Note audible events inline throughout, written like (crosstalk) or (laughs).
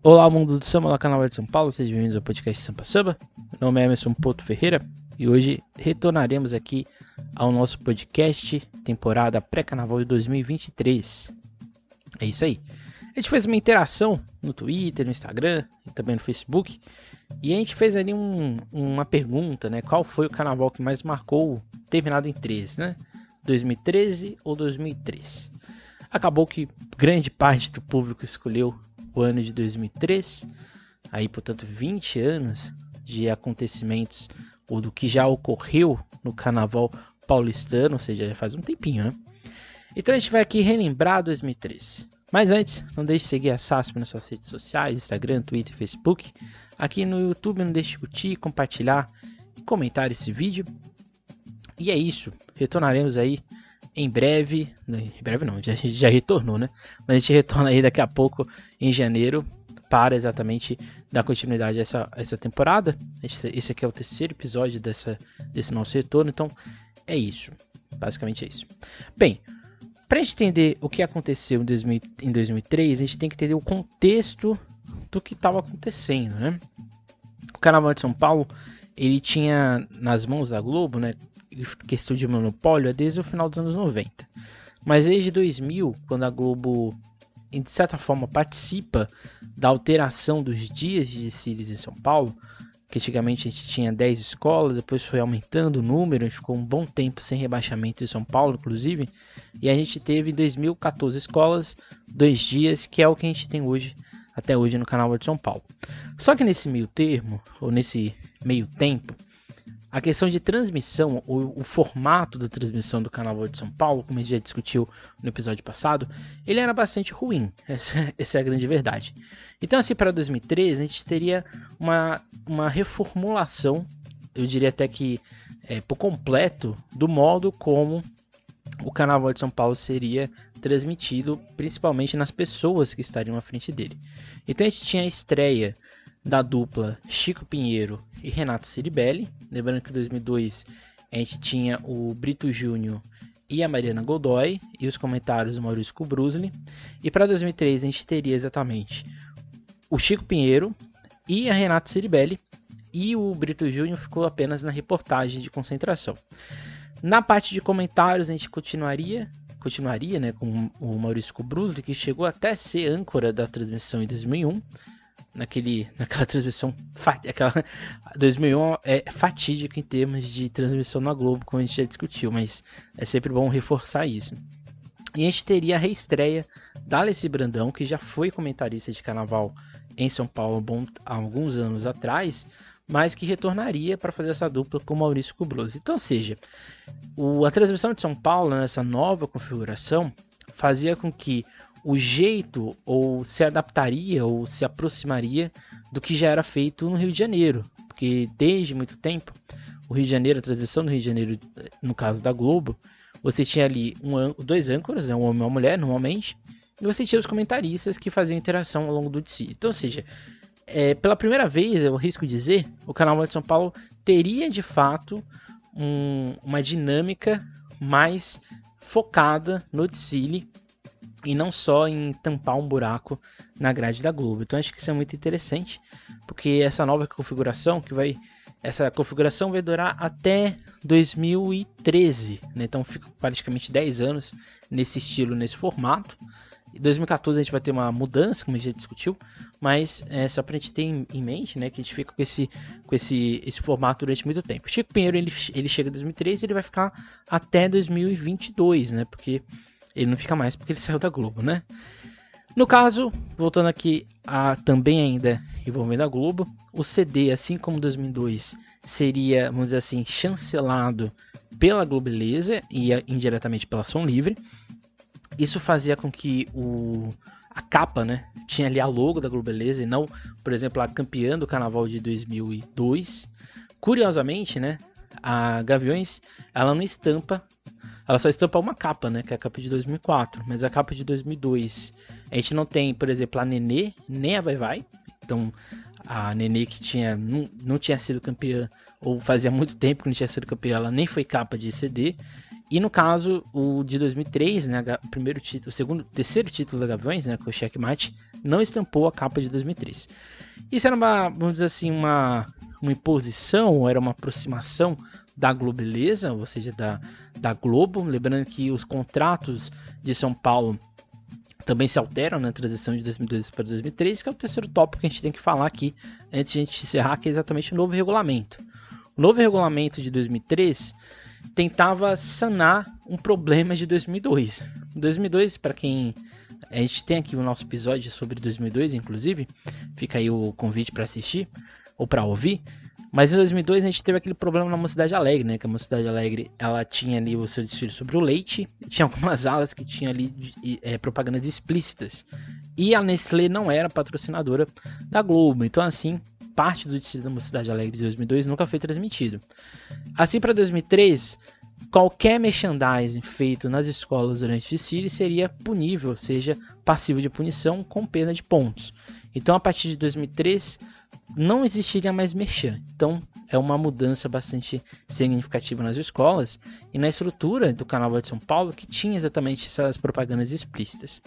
Olá, mundo do samba, olá, canal de São Paulo, sejam bem-vindos ao podcast Sampa Samba. Meu nome é Emerson Porto Ferreira e hoje retornaremos aqui ao nosso podcast temporada pré-carnaval de 2023. É isso aí. A gente fez uma interação no Twitter, no Instagram e também no Facebook e a gente fez ali um, uma pergunta, né? Qual foi o carnaval que mais marcou, terminado em 13, né? 2013 ou 2003? Acabou que grande parte do público escolheu o ano de 2003, aí portanto 20 anos de acontecimentos ou do que já ocorreu no carnaval paulistano, ou seja, já faz um tempinho, né? Então a gente vai aqui relembrar 2003. Mas antes, não deixe de seguir a SASP nas suas redes sociais, Instagram, Twitter Facebook. Aqui no YouTube não deixe de curtir, compartilhar e comentar esse vídeo. E é isso, retornaremos aí em breve, né, em breve não, já, já retornou, né? Mas a gente retorna aí daqui a pouco em janeiro para exatamente dar continuidade a essa, a essa temporada. Esse, esse, aqui é o terceiro episódio dessa, desse nosso retorno, então é isso. Basicamente é isso. Bem, para entender o que aconteceu em, 2000, em 2003, a gente tem que entender o contexto do que estava acontecendo, né? O Carnaval de São Paulo, ele tinha nas mãos da Globo, né, questão de monopólio é desde o final dos anos 90. Mas desde 2000, quando a Globo, de certa forma, participa da alteração dos dias de desfiles em São Paulo, que antigamente a gente tinha 10 escolas, depois foi aumentando o número, e ficou um bom tempo sem rebaixamento em São Paulo, inclusive, e a gente teve 2014 escolas, dois dias, que é o que a gente tem hoje, até hoje no canal de São Paulo. Só que nesse meio termo, ou nesse meio tempo, a questão de transmissão, o, o, formato da transmissão do Carnaval de São Paulo, como a gente já discutiu no episódio passado, ele era bastante ruim. (laughs) Essa, essa é a grande verdade. Então, assim, para 2013, a gente teria uma, uma reformulação, eu diria até que é, por completo, do modo como o Carnaval de São Paulo seria transmitido, principalmente nas pessoas que estariam à frente dele. Então, a gente tinha a estreia da dupla Chico Pinheiro e Renato Ciribelli. Lembrando que em 2002 a gente tinha o Brito Júnior e a Mariana Godoy e os comentários do Maurício Kubrusli. E para 2003 a gente teria exatamente o Chico Pinheiro e a Renata Ciribelli e o Brito Júnior ficou apenas na reportagem de concentração. Na parte de comentários a gente continuaria continuaria né, com o Maurício Kubrusli, que chegou até ser âncora da transmissão em 2001 naquele, naquela transmissão. Aquela, (laughs) 2001 é fatídico em termos de transmissão na Globo, como a gente já discutiu, mas é sempre bom reforçar isso. E a gente teria a reestreia da Alessi Brandão, que já foi comentarista de carnaval em São Paulo há alguns anos atrás, mas que retornaria para fazer essa dupla com Maurício Cubroso. Então, ou seja, o, a transmissão de São Paulo nessa nova configuração fazia com que o jeito ou se adaptaria ou se aproximaria do que já era feito no Rio de Janeiro, porque desde muito tempo o Rio de Janeiro, a transmissão do Rio de Janeiro, no caso da Globo, você tinha ali um, dois âncoras, né, um homem e uma mulher normalmente, e você tinha os comentaristas que faziam interação ao longo do dia. Então, ou seja, é, pela primeira vez, eu risco dizer, o canal de São Paulo teria de fato um, uma dinâmica mais focada no desfile e não só em tampar um buraco na grade da Globo. Então acho que isso é muito interessante, porque essa nova configuração que vai essa configuração vai durar até 2013, né? então fica praticamente 10 anos nesse estilo, nesse formato. Em 2014 a gente vai ter uma mudança, como a gente já discutiu, mas é só para a gente ter em mente, né, que a gente fica com esse, com esse, esse formato durante muito tempo. Chico Pinheiro ele, ele chega em 2013 ele vai ficar até 2022, né, porque ele não fica mais porque ele saiu da Globo, né? No caso, voltando aqui a também ainda envolvendo a Globo, o CD, assim como 2002, seria, vamos dizer assim, chancelado pela Globeleza e indiretamente pela Som Livre. Isso fazia com que o, a capa, né, tinha ali a logo da Globeleza e não, por exemplo, a campeã do Carnaval de 2002. Curiosamente, né, a Gaviões, ela não estampa ela só estampa uma capa, né? Que é a capa de 2004. Mas a capa de 2002, a gente não tem, por exemplo, a Nenê, nem a Vai Vai. Então, a Nenê que tinha, não, não tinha sido campeã, ou fazia muito tempo que não tinha sido campeã, ela nem foi capa de CD. E no caso, o de 2003, né, o primeiro título, o segundo, terceiro título da Gaviões, né, com o Checkmate, não estampou a capa de 2003. Isso era uma, vamos dizer assim, uma, uma imposição, era uma aproximação da Globeleza, ou seja, da, da Globo. Lembrando que os contratos de São Paulo também se alteram na transição de 2002 para 2003, que é o terceiro tópico que a gente tem que falar aqui antes de a gente encerrar, que é exatamente o novo regulamento. O novo regulamento de 2003 tentava sanar um problema de 2002. 2002, para quem a gente tem aqui o nosso episódio sobre 2002, inclusive, fica aí o convite para assistir ou para ouvir. Mas em 2002 a gente teve aquele problema na Mocidade Alegre, né? Que a Mocidade Alegre ela tinha ali o seu desfile sobre o leite, (laughs) tinha algumas alas que tinham ali é, propagandas explícitas. E a Nestlé não era patrocinadora da Globo, então assim parte do desfile da Mocidade Alegre de 2002 nunca foi transmitido. Assim para 2003 qualquer merchandising feito nas escolas durante o desfile seria punível, ou seja, passivo de punição com pena de pontos. Então, a partir de 2003, não existiria mais merchan. Então, é uma mudança bastante significativa nas escolas e na estrutura do Carnaval de São Paulo, que tinha exatamente essas propagandas explícitas.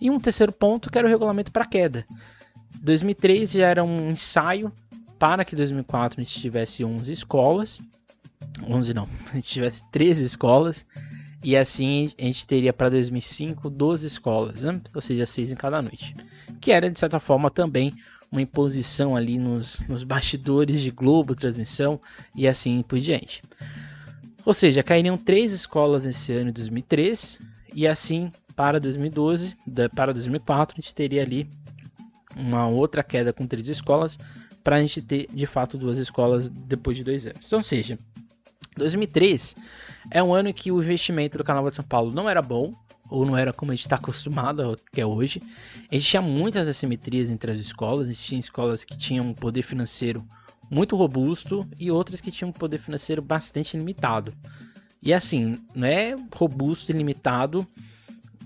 E um terceiro ponto, que era o regulamento para queda. 2003 já era um ensaio para que 2004 a gente tivesse 11 escolas 11 não, (laughs) a gente tivesse 13 escolas e assim a gente teria para 2005 12 escolas, né? ou seja, 6 em cada noite, que era de certa forma também uma imposição ali nos, nos bastidores de Globo, transmissão e assim por diante. Ou seja, cairiam três escolas nesse ano de 2003 e assim para 2012, para 2004 a gente teria ali uma outra queda com três escolas para a gente ter de fato duas escolas depois de dois anos. Ou seja, 2003 é um ano em que o investimento do Carnaval de São Paulo não era bom, ou não era como a gente está acostumado, que é hoje. A gente tinha muitas assimetrias entre as escolas, a gente tinha escolas que tinham um poder financeiro muito robusto e outras que tinham um poder financeiro bastante limitado. E assim, não é robusto e limitado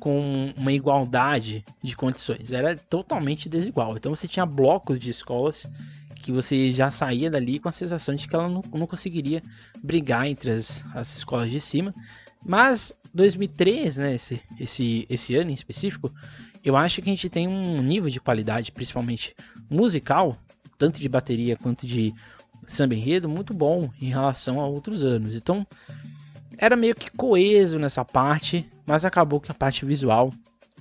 com uma igualdade de condições, era totalmente desigual. Então você tinha blocos de escolas que você já saía dali com a sensação de que ela não, não conseguiria brigar entre as, as escolas de cima. Mas 2003, né, esse, esse, esse ano em específico, eu acho que a gente tem um nível de qualidade, principalmente musical, tanto de bateria quanto de samba enredo, muito bom em relação a outros anos. Então, era meio que coeso nessa parte, mas acabou que a parte visual,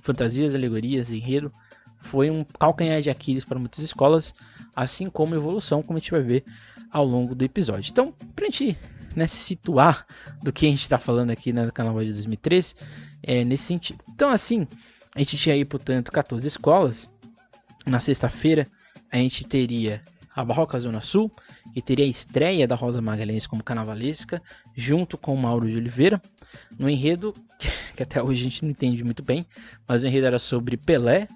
fantasias, alegorias, enredo, foi um calcanhar de Aquiles para muitas escolas, assim como evolução, como a gente vai ver ao longo do episódio. Então, para a gente né, se situar do que a gente está falando aqui no canal de 2003, é nesse sentido. Então, assim, a gente tinha aí, portanto, 14 escolas. Na sexta-feira, a gente teria a Barroca Zona Sul, que teria a estreia da Rosa Magalhães como carnavalesca, junto com o Mauro de Oliveira, no enredo (laughs) que até hoje a gente não entende muito bem, mas o enredo era sobre Pelé,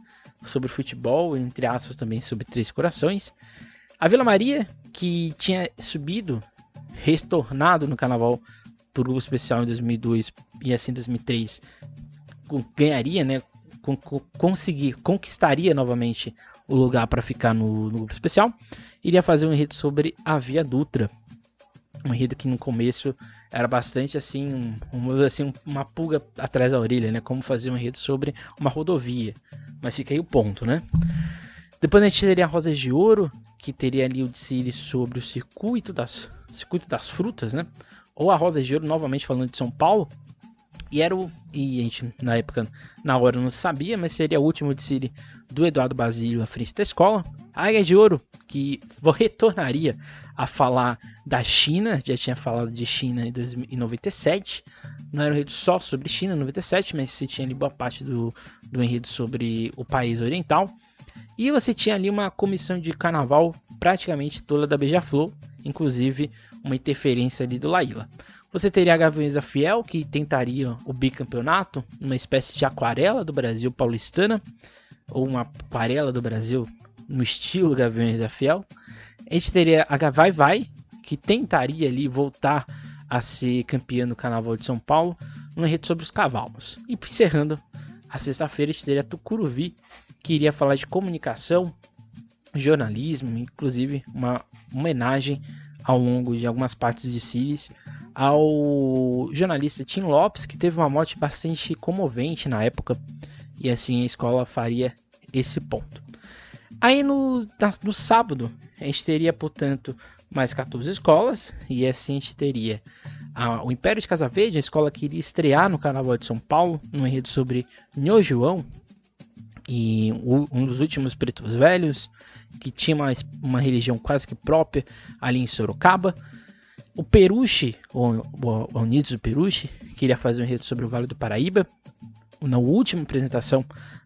sobre futebol, entre aspas também sobre Três Corações. A Vila Maria, que tinha subido, retornado no carnaval por grupo especial em 2002 e assim em 2003, ganharia, né? conseguir, conquistaria novamente o lugar para ficar no, no, grupo especial. Iria fazer um enredo sobre a Via Dutra. Um enredo que no começo era bastante assim, um, assim uma pulga atrás da orelha, né? Como fazer um enredo sobre uma rodovia. Mas fica aí o ponto, né? Depois a gente teria Rosas de Ouro, que teria ali o desfile sobre o circuito das, circuito das frutas, né? Ou a Rosas de Ouro, novamente falando de São Paulo. E era o. E a gente, na época, na hora não sabia, mas seria o último desfile do Eduardo Basílio à frente da escola. A Águia de Ouro, que (laughs) retornaria a falar da China, já tinha falado de China em 97. Não era um enredo só sobre China em 97, mas você tinha ali boa parte do, do enredo sobre o país oriental. E você tinha ali uma comissão de carnaval praticamente toda da Beija-Flor, inclusive uma interferência ali do Laíla. Você teria a Gaviões Fiel, que tentaria o bicampeonato, uma espécie de aquarela do Brasil paulistana, ou uma aquarela do Brasil no estilo Gaviões Fiel. A gente teria a Vai Vai, que tentaria ali voltar a ser campeã do Carnaval de São Paulo, no enredo sobre os cavalos. E encerrando a sexta-feira, a gente teria a Tucuruvi, que iria falar de comunicação, jornalismo, inclusive uma homenagem ao longo de algumas partes de Sirius ao jornalista Tim Lopes, que teve uma morte bastante comovente na época, e assim a escola faria esse ponto. Aí no, no sábado, a gente teria, portanto, mais 14 escolas, e assim a gente teria a, o Império de Casa Verde, a escola que iria estrear no Carnaval de São Paulo, no enredo sobre Nho João, e o, um dos últimos pretos velhos, que tinha uma, uma religião quase que própria ali em Sorocaba. O Peruche, o, o, o do Peruche, queria fazer um enredo sobre o Vale do Paraíba, na última apresentação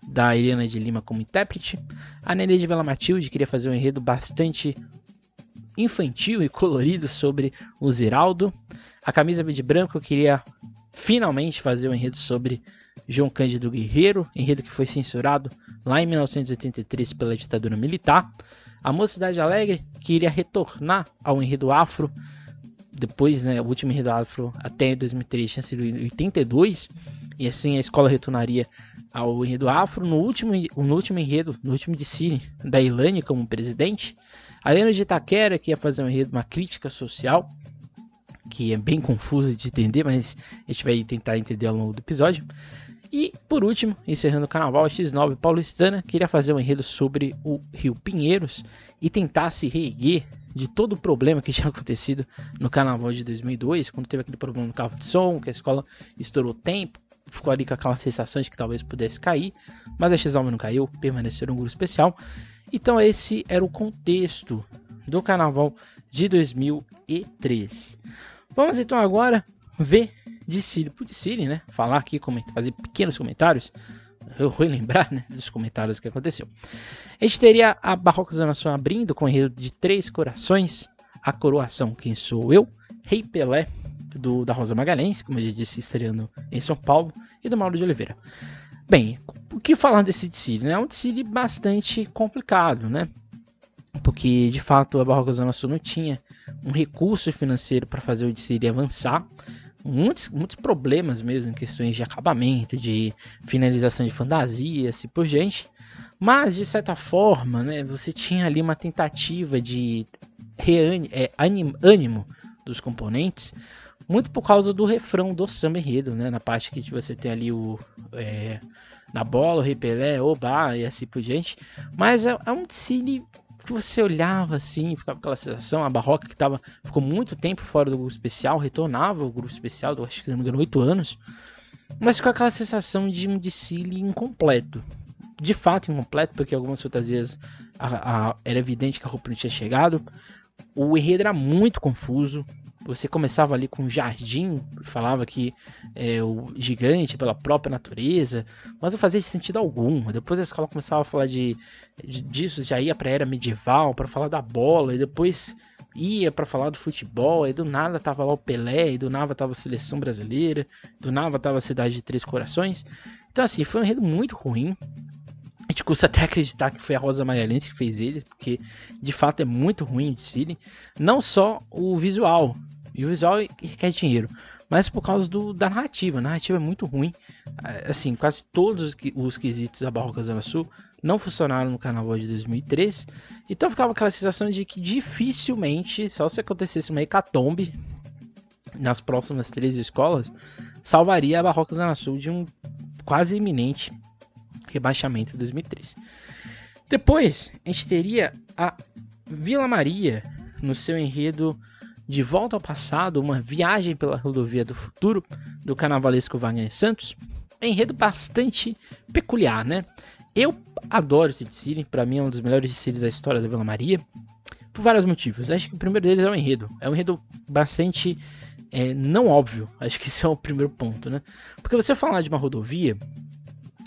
da Helena de Lima como intérprete. A Nenê de Vela Matilde queria fazer um enredo bastante infantil e colorido sobre o Ziraldo. A Camisa Verde Branco queria finalmente fazer um enredo sobre João Cândido Guerreiro, enredo que foi censurado lá em 1983 pela ditadura militar. A Mocidade Alegre queria retornar ao enredo afro, depois, né, o último enredo afro até 2003 tinha sido em 82, e assim a escola retornaria ao enredo afro no último, no último enredo, no último DC da Ilane como presidente. A Helena de Itaquera que ia fazer um enredo, uma crítica social, que é bem confusa de entender, mas a gente vai tentar entender ao longo do episódio. E por último, encerrando o carnaval, a X9 paulistana queria fazer um enredo sobre o Rio Pinheiros e tentar se reerguer de todo o problema que (laughs) tinha acontecido no carnaval de 2002, quando teve aquele problema no carro de som, que a escola estourou tempo, ficou ali com aquela sensação de que talvez pudesse cair, mas a X9 não caiu, permaneceu no grupo especial. Então esse era o contexto do carnaval de 2013. Vamos então agora ver de Siri por Siri, né? Falar aqui, fazer pequenos comentários. Eu vou lembrar né, dos comentários que aconteceu. A gente teria a Barroca Zona Sul abrindo com o enredo de Três Corações, a coroação Quem Sou Eu, Rei Pelé, do, da Rosa Magalhães, como eu já disse, estreando em São Paulo, e do Mauro de Oliveira. Bem, o que falar desse Siri? Né? É um Siri bastante complicado, né? Porque de fato a Barroca Zona Sul não tinha um recurso financeiro para fazer o Siri avançar muitos, muitos problemas mesmo questões de acabamento, de finalização de fantasia, assim por gente. Mas de certa forma, né, você tinha ali uma tentativa de é, ânimo dos componentes, muito por causa do refrão do samba enredo, né, na parte que você tem ali o é, na bola, o repelé, oba e assim por diante. Mas é, é um cine que você olhava assim, ficava aquela sensação, a Barroca que tava, ficou muito tempo fora do grupo especial, retornava o grupo especial, acho que se não me engano, 8 anos, mas com aquela sensação de desfile incompleto. De fato incompleto, porque algumas fantasias a, a, era evidente que a roupa não tinha chegado, o enredo era muito confuso, você começava ali com o jardim, falava que é o gigante pela própria natureza, mas não fazia sentido algum. Depois a escola começava a falar de, de disso, já ia para era medieval, para falar da bola, e depois ia para falar do futebol, e do nada tava lá o Pelé, e do nada tava a seleção brasileira, do nada tava a cidade de Três Corações. Então assim, foi um enredo muito ruim. A gente custa até acreditar que foi a Rosa Magalhães que fez eles, porque de fato é muito ruim o Cine. Não só o visual, e o visual requer dinheiro. Mas por causa do, da narrativa. A narrativa é muito ruim. É, assim, quase todos os quesitos da Barroca Zona Sul não funcionaram no carnaval de 2003. Então ficava aquela sensação de que dificilmente, só se acontecesse uma hecatombe nas próximas três escolas, salvaria a Barroca Zona Sul de um quase iminente rebaixamento em 2003. Depois, a gente teria a Vila Maria no seu enredo de Volta ao Passado, uma viagem pela rodovia do futuro, do carnavalesco Wagner Santos. É um enredo bastante peculiar, né? Eu adoro esse desfile, para mim é um dos melhores desfiles da história da Vila Maria, por vários motivos. Acho que o primeiro deles é o enredo. É um enredo bastante é, não óbvio. Acho que esse é o primeiro ponto, né? Porque você falar de uma rodovia,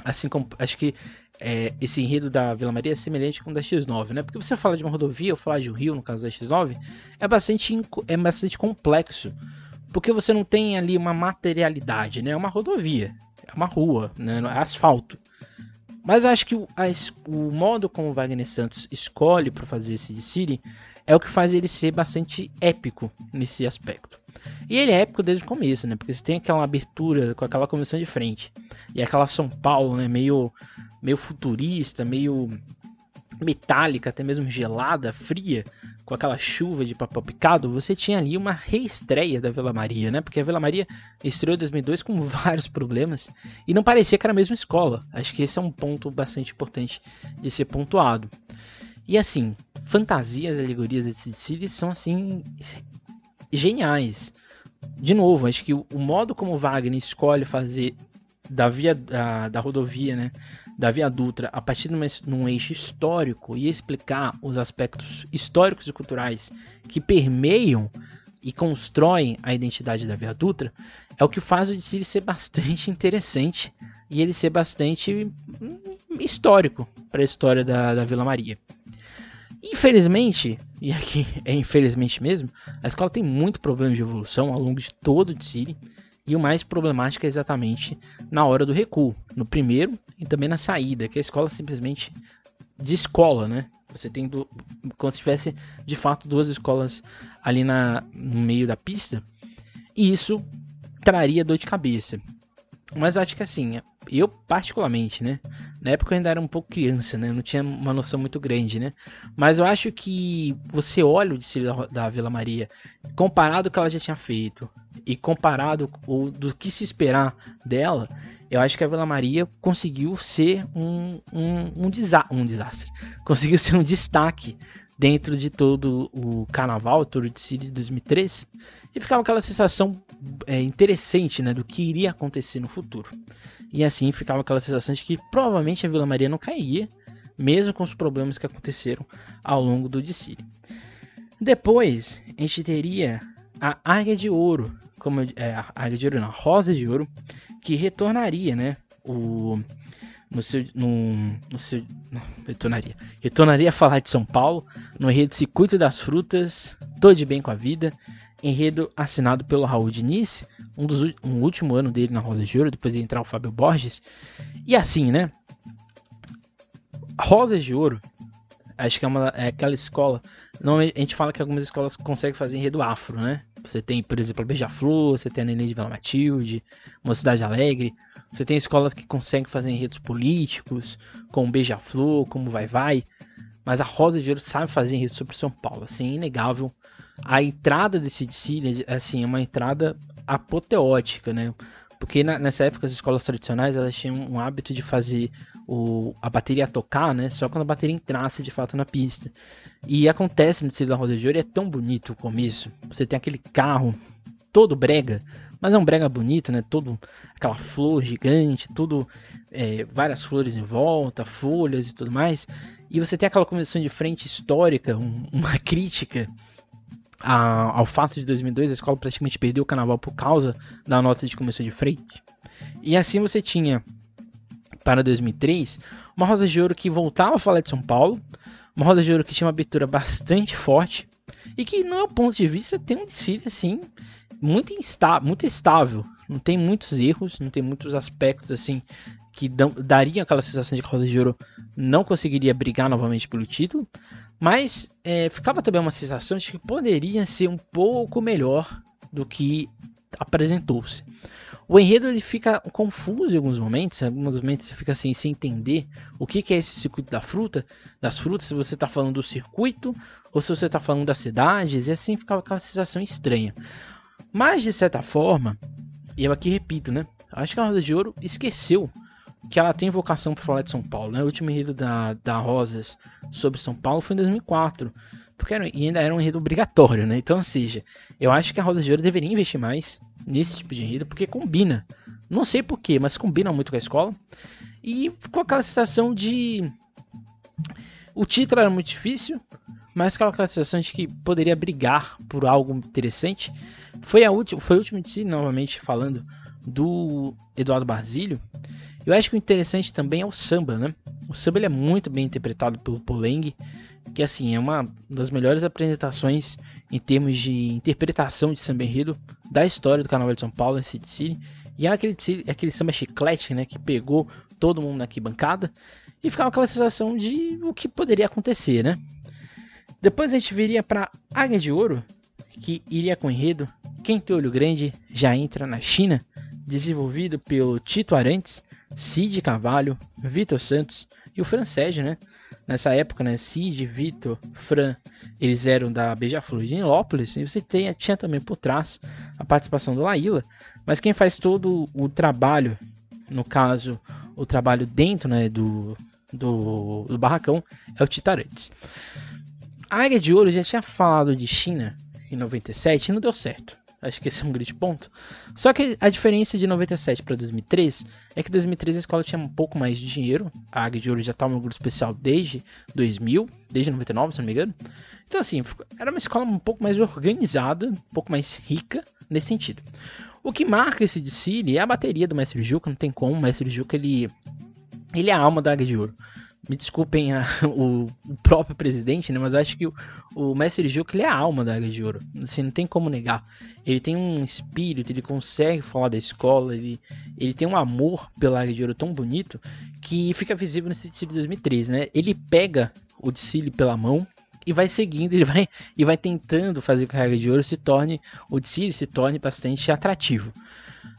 assim como acho que é, esse enredo da Vila Maria é semelhante com o da X9, né? Porque você fala de uma rodovia ou falar de um rio, no caso da X9, é bastante, é bastante complexo. Porque você não tem ali uma materialidade, né? É uma rodovia, é uma rua, né? é asfalto. Mas eu acho que o, a, o modo como o Wagner Santos escolhe para fazer esse City é o que faz ele ser bastante épico nesse aspecto. E ele é épico desde o começo, né? Porque você tem aquela abertura com aquela convenção de frente. E aquela São Paulo, né? Meio meio futurista, meio metálica, até mesmo gelada, fria, com aquela chuva de papel picado, você tinha ali uma reestreia da Vila Maria, né? Porque a Vila Maria estreou em 2002 com (laughs) vários problemas e não parecia que era a mesma escola. Acho que esse é um ponto bastante importante de ser pontuado. E assim, fantasias, alegorias desse desfile são assim geniais. De novo, acho que o modo como Wagner escolhe fazer da via da, da rodovia, né, da Via Dutra a partir de um eixo histórico e explicar os aspectos históricos e culturais que permeiam e constroem a identidade da Via Dutra é o que faz o desfile ser bastante (laughs) interessante e ele ser bastante hum, histórico para a história da, da Vila Maria. Infelizmente, e aqui (laughs) é infelizmente mesmo, a escola tem muito problema de evolução ao longo de todo o desfile e o mais problemático é exatamente na hora do recuo, no primeiro e também na saída, que a escola simplesmente de escola, né? Você tem do, como se tivesse de fato duas escolas ali na, no meio da pista, e isso traria dor de cabeça. Mas eu acho que assim, eu particularmente, né? Na época eu ainda era um pouco criança, né? Eu não tinha uma noção muito grande, né? Mas eu acho que você olha o desfile da, Vila Maria, comparado com o que ela já tinha feito, e comparado ou do que se esperar dela, eu acho que a Vila Maria conseguiu ser um, um, um, desa um desastre. (laughs) Conseguiu ser um destaque dentro de todo o carnaval, todo de City de 2013. E ficava aquela sensação é, interessante né, do que iria acontecer no futuro. E assim ficava aquela sensação de que provavelmente a Vila Maria não cairia, mesmo com os problemas que aconteceram ao longo do desfile. Depois, a gente teria a Águia de Ouro, como é, a Águia de Ouro não, a Rosa de Ouro, que retornaria, né, o no seu no, no seu retornaria, retornaria a falar de São Paulo no enredo Circuito das Frutas, Tô de bem com a vida, enredo assinado pelo Raul Diniz, um dos um último ano dele na Rosa de Ouro, depois de entrar o Fábio Borges. E assim, né? Rosa de Ouro, acho que é, uma, é aquela escola. Não, a gente fala que algumas escolas conseguem fazer enredo afro, né? Você tem, por exemplo, Beija-Flor, você tem a Neném de Vila Matilde, Mocidade Alegre. Você tem escolas que conseguem fazer enredos políticos, como Beija-Flor, como Vai Vai. Mas a Rosa de Ouro sabe fazer enredo sobre São Paulo, assim, é inegável. A entrada desse desfile, assim, é uma entrada apoteótica, né? Porque na, nessa época as escolas tradicionais elas tinham um hábito de fazer o, a bateria tocar, né? Só quando a bateria entrasse de fato na pista. E acontece no desfile da Rosa de Ouro, é tão bonito o começo. Você tem aquele carro todo brega, mas é um brega bonito, né? Todo aquela flor gigante, tudo é, várias flores em volta, folhas e tudo mais. E você tem aquela comissão de frente histórica, um, uma (laughs) crítica a, ao fato de 2002 a escola praticamente perdeu o carnaval por causa da nota de comissão de frente. E assim você tinha para 2003 uma Rosa de Ouro que voltava a falar de São Paulo, uma Rosa de Ouro que tinha uma abertura bastante forte e que, no meu ponto de vista, tem um desfile assim muito, muito estável. Não tem muitos erros, não tem muitos aspectos assim que dariam aquela sensação de que a Rosa de Ouro não conseguiria brigar novamente pelo título. Mas é, ficava também uma sensação de que poderia ser um pouco melhor do que apresentou-se. O enredo ele fica confuso em alguns momentos, em alguns momentos você fica assim sem entender o que, que é esse circuito da fruta, das frutas, se você está falando do circuito ou se você está falando das cidades, e assim ficava aquela sensação estranha. Mas de certa forma, e eu aqui repito, né? Acho que a Rosa de Ouro esqueceu que ela tem vocação para falar de São Paulo. Né? O último enredo da, da Rosas sobre São Paulo foi em 2004. Porque era, ainda era um enredo obrigatório, né? Então, ou seja, eu acho que a Rosa de Ouro deveria investir mais nesse tipo de enredo, porque combina. Não sei porquê, mas combina muito com a escola. E ficou aquela sensação de. O título era muito difícil, mas aquela sensação de que poderia brigar por algo interessante. Foi, a última, foi o último de si, novamente falando, do Eduardo Barzilho. Eu acho que o interessante também é o samba, né? O samba ele é muito bem interpretado pelo Poleng, que assim é uma das melhores apresentações em termos de interpretação de samba enredo da história do Carnaval de São Paulo, esse City. E é aquele, aquele samba chiclete, né, que pegou todo mundo na arquibancada e ficava aquela sensação de o que poderia acontecer, né? Depois a gente viria para Águia de Ouro, que iria com enredo Quem tem olho grande já entra na China, desenvolvido pelo Tito Arantes Cid Carvalho, Vitor Santos e o Fran Sérgio, né? Nessa época, né? Cid, Vitor, Fran, eles eram da Beija-Flor de Nilópolis, e você tem, tinha também por trás a participação do Laíla, mas quem faz todo o trabalho, no caso, o trabalho dentro né, do, do, do barracão, é o Titarantes. A Águia de Ouro já tinha falado de China em 97 e não deu certo. Acho que esse é um grande ponto. Só que a diferença de 97 para 2003 é que em 2003 a escola tinha um pouco mais de dinheiro. A Águia de Ouro já estava no grupo especial desde 2000, desde 99, se não me engano. Então, assim, era uma escola um pouco mais organizada, um pouco mais rica nesse sentido. O que marca esse desfile é a bateria do Mestre Juca, não tem como. O Mestre Juca, ele, ele é a alma da Águia de Ouro me desculpem a, (laughs) o, o, próprio presidente, né? Mas acho que o, o Mestre Gil ele é a alma da Águia de Ouro. Assim, não tem como negar. Ele tem um espírito, ele consegue falar da escola, ele, ele tem um amor pela Águia de Ouro tão bonito que fica visível nesse desfile de 2003, né? Ele pega o desfile pela mão e vai seguindo, ele vai e vai tentando fazer com que a Águia de Ouro se torne o desfile se torne bastante atrativo.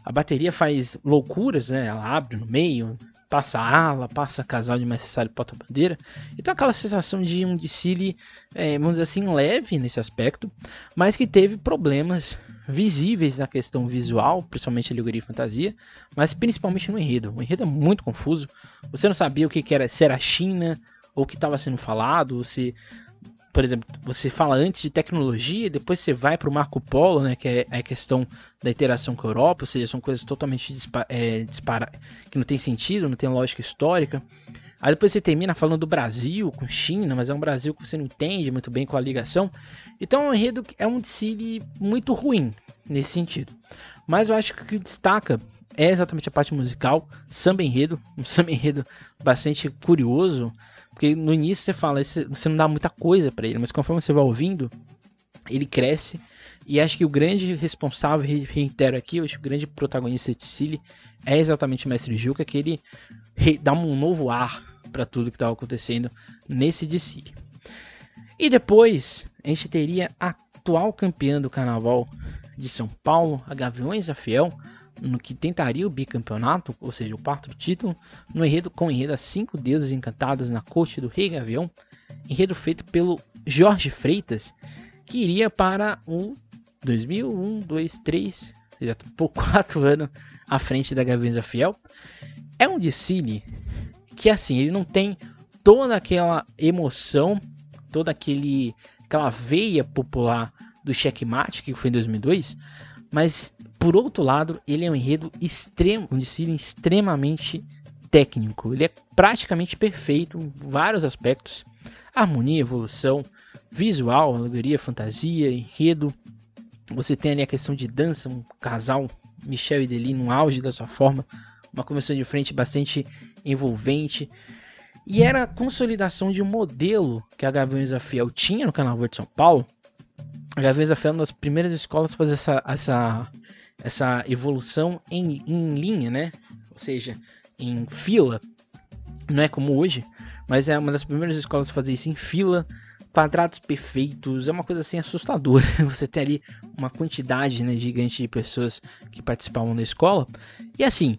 A bateria faz loucuras, né? Ela abre no meio, passa ala, passa casal de necessário porta-bandeira. Então aquela sensação de um desfile, é, vamos dizer assim, leve nesse aspecto, mas que teve problemas visíveis na questão visual, principalmente alegoria e fantasia, mas principalmente no enredo. O enredo é muito confuso. Você não sabia o que, que era, se era China ou o que estava sendo falado, se por exemplo, você fala antes de tecnologia, depois você vai para o Marco Polo, né, que é a questão da interação com a Europa, ou seja, são coisas totalmente dispa é, dispara que não tem sentido, não tem lógica histórica. Aí depois você termina falando do Brasil com China, mas é um Brasil que você não entende muito bem com a ligação. Então é um enredo é um desfile muito ruim nesse sentido. Mas eu acho que o que destaca é exatamente a parte musical, samba enredo, um samba enredo bastante curioso, porque no início você fala, você não dá muita coisa para ele, mas conforme você vai ouvindo, ele cresce. E acho que o grande responsável, reitero aqui, acho que o grande protagonista de Cile é exatamente o Mestre Juca, que ele dá um novo ar para tudo que estava acontecendo nesse desfile. E depois a gente teria a atual campeã do carnaval de São Paulo, a Gaviões da Fiel, no que tentaria o bicampeonato, ou seja, o quarto título, no enredo com enredo As Cinco Deusas Encantadas na Corte do Rei Gavião, enredo feito pelo Jorge Freitas, que iria para o 2001, 2, 3, já por (laughs) quatro anos à frente da Gaviões Fiel. É um desfile que assim, ele não tem toda aquela emoção, toda aquele aquela veia popular do checkmate que foi em 2002, mas por outro lado, ele é um enredo extremo, um desfile extremamente técnico. Ele é praticamente perfeito em vários aspectos: harmonia, evolução, visual, alegoria, fantasia, enredo. Você tem ali a questão de dança, um casal, Michel e Deli, no auge da sua forma, uma convenção de frente bastante envolvente. E era a consolidação de um modelo que a Gaviões Fiel tinha no Carnaval de São Paulo. A Gaviões Fiel é uma das primeiras escolas a fazer essa, essa essa evolução em, em linha, né? Ou seja, em fila. Não é como hoje, mas é uma das primeiras escolas a fazer isso em fila, quadrados perfeitos, é uma coisa assim assustadora. (laughs) Você tem ali uma quantidade né, gigante de pessoas que participavam da escola. E assim,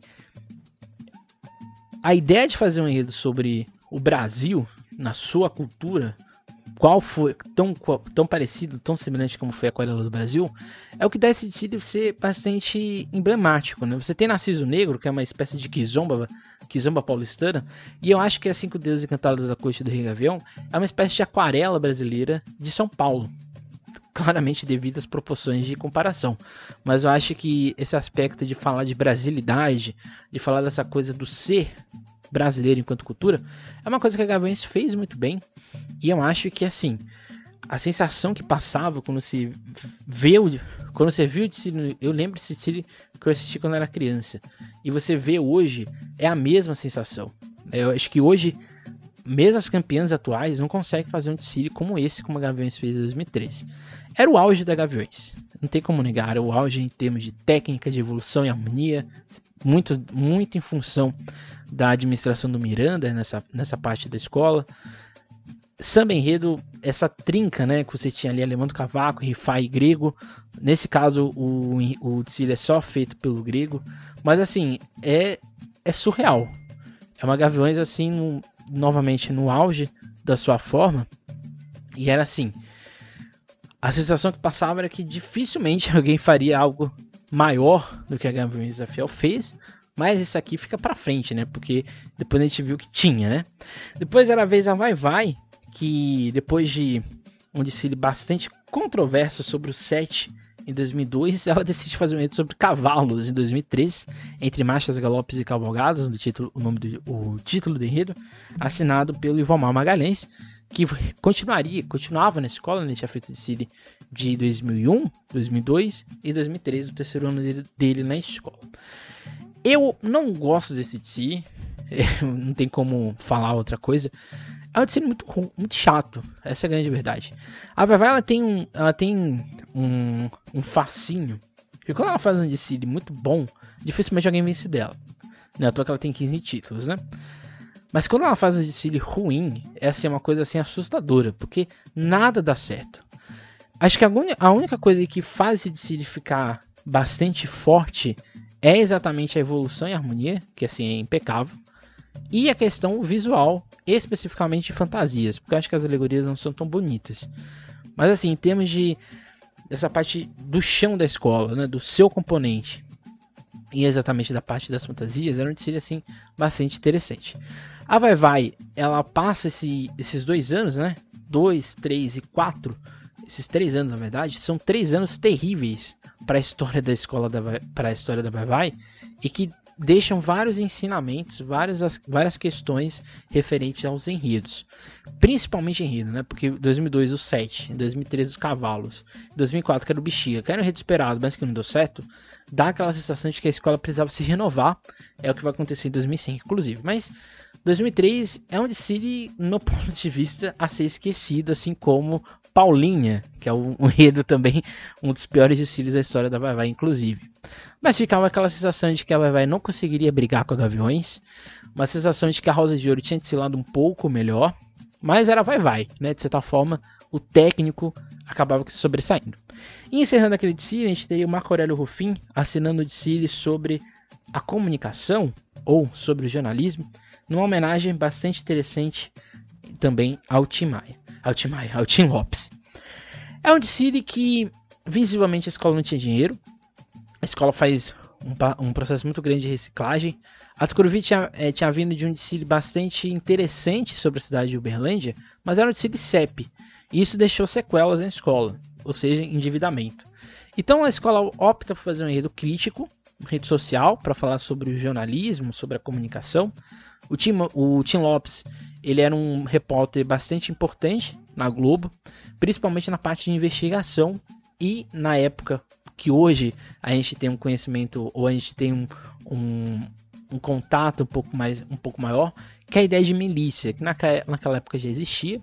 a ideia de fazer um enredo sobre o Brasil na sua cultura qual foi tão, tão parecido, tão semelhante como foi a Aquarela do Brasil, é o que dá esse desfile ser bastante emblemático. Né? Você tem Narciso Negro, que é uma espécie de kizomba, kizomba paulistana, e eu acho que as Cinco Deuses Encantadas da Corte do Rei Gavião é uma espécie de aquarela brasileira de São Paulo. (laughs) Claramente devido às proporções de comparação. Mas eu acho que esse aspecto de falar de brasilidade, de falar dessa coisa do ser brasileiro enquanto cultura, é uma coisa que a Gaviões fez muito bem. E eu acho que assim, a sensação que passava quando se vê o, quando você viu o eu lembro desse City que eu assisti quando era criança. E você vê hoje é a mesma sensação. Eu acho que hoje mesmo as campeãs atuais não conseguem fazer um desfile como esse, como a Gaviões fez em 2013. Era o auge da Gaviões, não tem como negar, era o auge em termos de técnica, de evolução e harmonia, muito, muito em função da administração do Miranda nessa, nessa parte da escola. Samba enredo, essa trinca, né, que você tinha ali, alemão do cavaco, rifai e grego. Nesse caso, o, o desfile é só feito pelo grego. Mas assim, é, é surreal. É uma Gaviões assim, novamente no auge da sua forma. E era assim. A sensação que passava era que dificilmente (laughs) alguém faria algo maior do que a Gaviões da fez, mas isso aqui fica para frente, né? Porque depois a gente viu que tinha, né? Depois era a vez a Vai Vai, que depois de um desfile bastante controverso sobre o set em 2002, ela decide fazer um evento sobre cavalos em 2003, entre marchas, galopes e cavalgadas, no título, o nome do o título do enredo, assinado pelo Ivomar Magalhães, que continuaria, continuava na escola, né? tinha feito desfile de 2001, 2002 e 2013, o terceiro ano dele, dele na escola. Eu não gosto desse desfile, (laughs) não tem como falar outra coisa. É um desfile muito, muito chato, essa é a grande verdade. A Vai ela tem um, ela tem um, um facinho, que quando ela faz um desfile muito bom, dificilmente alguém vence dela. Não é à toa que ela tem 15 títulos, né? Mas quando ela faz um desfile ruim, essa é uma coisa assim assustadora, porque nada dá certo. Acho que a única coisa que faz esse desfile ficar bastante forte é exatamente a evolução e a harmonia, que assim é impecável, e a questão visual, especificamente de fantasias, porque eu acho que as alegorias não são tão bonitas. Mas assim, em termos de dessa parte do chão da escola, né, do seu componente, e exatamente da parte das fantasias, era um desfile assim bastante interessante. A Vai Vai, ela passa esse, esses dois anos, né? Dois, três e quatro. Esses três anos, na verdade, são três anos terríveis para a história da escola da para a história da Vai Vai e que deixam vários ensinamentos, várias, várias questões referentes aos enredos. Principalmente enredo, né? Porque 2002 o 7, 2013 os cavalos, 2004 que era o bexiga, que era um enredo esperado, mas que não deu certo, dá aquela sensação de que a escola precisava se renovar. É o que vai acontecer em 2005, inclusive. Mas 2003 é um desfile, no (laughs) ponto de vista, a ser esquecido, assim como Paulinha, que é um (laughs) enredo também, um dos piores desfiles da história da Vai Vai, inclusive. Mas ficava aquela sensação de que a Vai Vai não conseguiria brigar com a Gaviões, uma sensação de que a Rosa de Ouro tinha desfilado um pouco melhor, mas era Vai Vai, né? De certa forma, o técnico acabava se sobressaindo. E encerrando aquele desfile, a gente teria o Marco Aurélio Rufim assinando o desfile sobre a comunicação, ou sobre o jornalismo, numa homenagem bastante interessante também ao Tim Maia, ao Tim Maia, ao Tim Lopes. É um desfile que visivelmente a escola não tinha dinheiro. A escola faz um, um processo muito grande de reciclagem. A Tucuruvi tinha, é, tinha vindo de um desfile bastante interessante sobre a cidade de Uberlândia, mas era um desfile CEP. E isso deixou sequelas na escola, ou seja, endividamento. Então a escola opta por fazer um enredo crítico, enredo social, para falar sobre o jornalismo, sobre a comunicação, o Tim, o Tim Lopes, ele era um repórter bastante importante na Globo, principalmente na parte de investigação e na época que hoje a gente tem um conhecimento ou a gente tem um, um, um contato um pouco mais um pouco maior, que é a ideia de milícia, que naquela, naquela época já existia,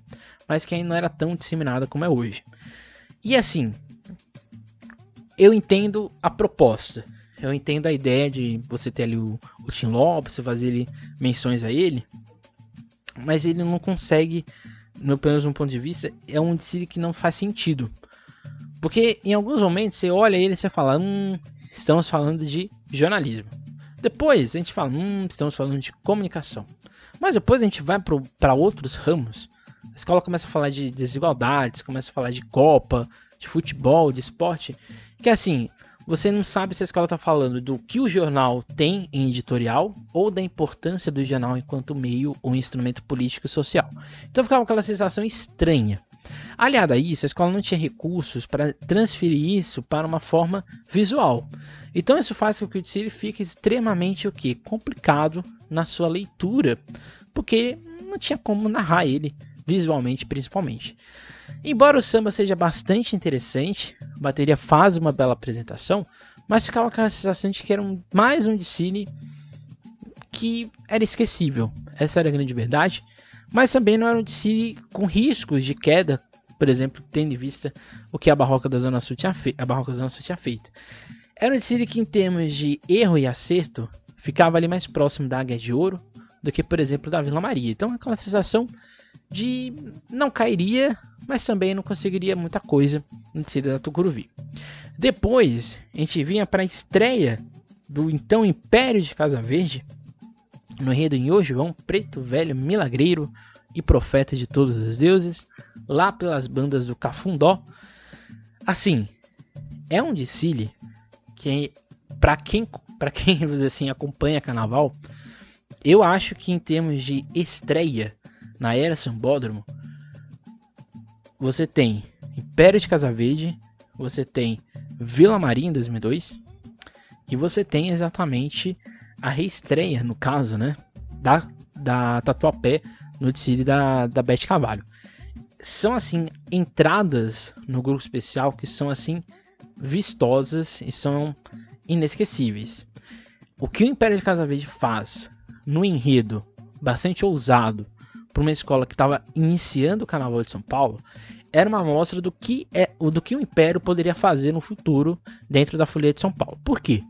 mas que ainda não era tão disseminada como é hoje. E assim, eu entendo a proposta. Eu entendo a ideia de você ter ali o, o Tim Lopes, você fazer ele, menções a ele, mas ele não consegue, no menos um ponto de vista, é um desfile que não faz sentido. Porque em alguns momentos você olha ele e você fala, hum, estamos falando de jornalismo. Depois a gente fala, hum, estamos falando de comunicação. Mas depois a gente vai para outros ramos. A escola começa a falar de desigualdades, começa a falar de Copa, de futebol, de esporte. Que assim, você não sabe se a escola está falando do que o jornal tem em editorial ou da importância do jornal enquanto meio ou instrumento político e social. Então ficava aquela sensação estranha. Aliado a isso, a escola não tinha recursos para transferir isso para uma forma visual. Então isso faz com que o desfile fique extremamente o que complicado na sua leitura, porque não tinha como narrar ele visualmente, principalmente. Embora o samba seja bastante interessante, a bateria faz uma bela apresentação, mas ficava aquela sensação de que era um, mais um de cine que era esquecível. Essa era a grande verdade. Mas também não era um de cine com riscos de queda, por exemplo, tendo em vista o que a Barroca da Zona Sul tinha, a Barroca da Zona Sul tinha feito. Era um cine que, em termos de erro e acerto, ficava ali mais próximo da Águia de Ouro do que, por exemplo, da Vila Maria. Então, aquela sensação de não cairia, mas também não conseguiria muita coisa no descida da Tucuruvi. Depois, a gente vinha para a estreia do então Império de Casa Verde, no em Ô João, preto, velho, milagreiro e profeta de todos os deuses, lá pelas bandas do Cafundó. Assim, é um desfile que para quem para quem (laughs) assim acompanha carnaval, eu acho que em termos de estreia na era Sambódromo, você tem Império de Casa Verde, você tem Vila Maria em 2002 e você tem exatamente a reestreia, no caso, né, da, da Tatuapé no desfile da, da Beth Cavalho. São, assim, entradas no grupo especial que são, assim, vistosas e são inesquecíveis. O que o Império de Casa Verde faz no enredo, bastante ousado, para uma escola que estava iniciando o Carnaval de São Paulo, era uma amostra do que, é, do que o Império poderia fazer no futuro dentro da Folia de São Paulo. Por quê?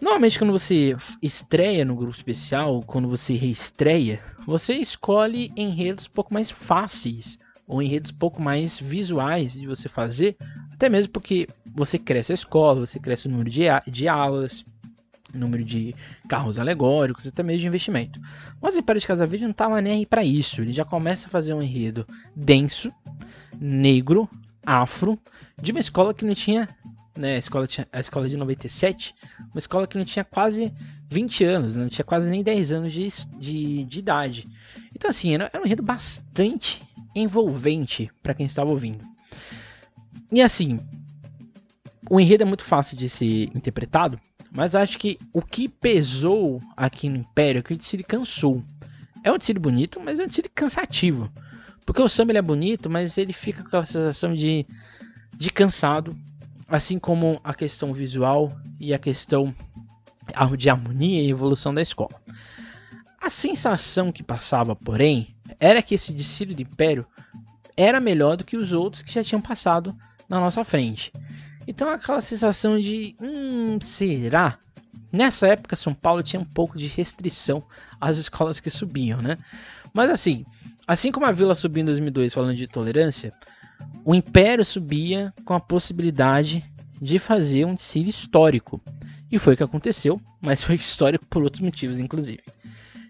Normalmente, quando você estreia no grupo especial, quando você reestreia, você escolhe enredos um pouco mais fáceis ou enredos um pouco mais visuais de você fazer, até mesmo porque você cresce a escola, você cresce o número de, de aulas, número de carros alegóricos, até mesmo de investimento. Mas o Império de Casa Verde não estava nem aí para isso. Ele já começa a fazer um enredo denso, negro, afro, de uma escola que não tinha né, a escola, tinha, a escola de 97, uma escola que não tinha quase 20 anos, né, não tinha quase nem 10 anos de, de, de idade. Então, assim, era, era um enredo bastante envolvente para quem estava ouvindo. E assim, o enredo é muito fácil de ser interpretado, mas acho que o que pesou aqui no Império é que o desfile cansou. É um desfile bonito, mas é um desfile cansativo. Porque o samba ele é bonito, mas ele fica com aquela sensação de, de cansado, assim como a questão visual e a questão de harmonia e evolução da escola. A sensação que passava, porém, era que esse desfile do Império era melhor do que os outros que já tinham passado na nossa frente. Então aquela sensação de, hum, será? Nessa época São Paulo tinha um pouco de restrição às escolas que subiam, né? Mas assim, assim como a Vila subiu em 2002 falando de tolerância, o Império subia com a possibilidade de fazer um desfile histórico. E foi o que aconteceu, mas foi histórico por outros motivos, inclusive.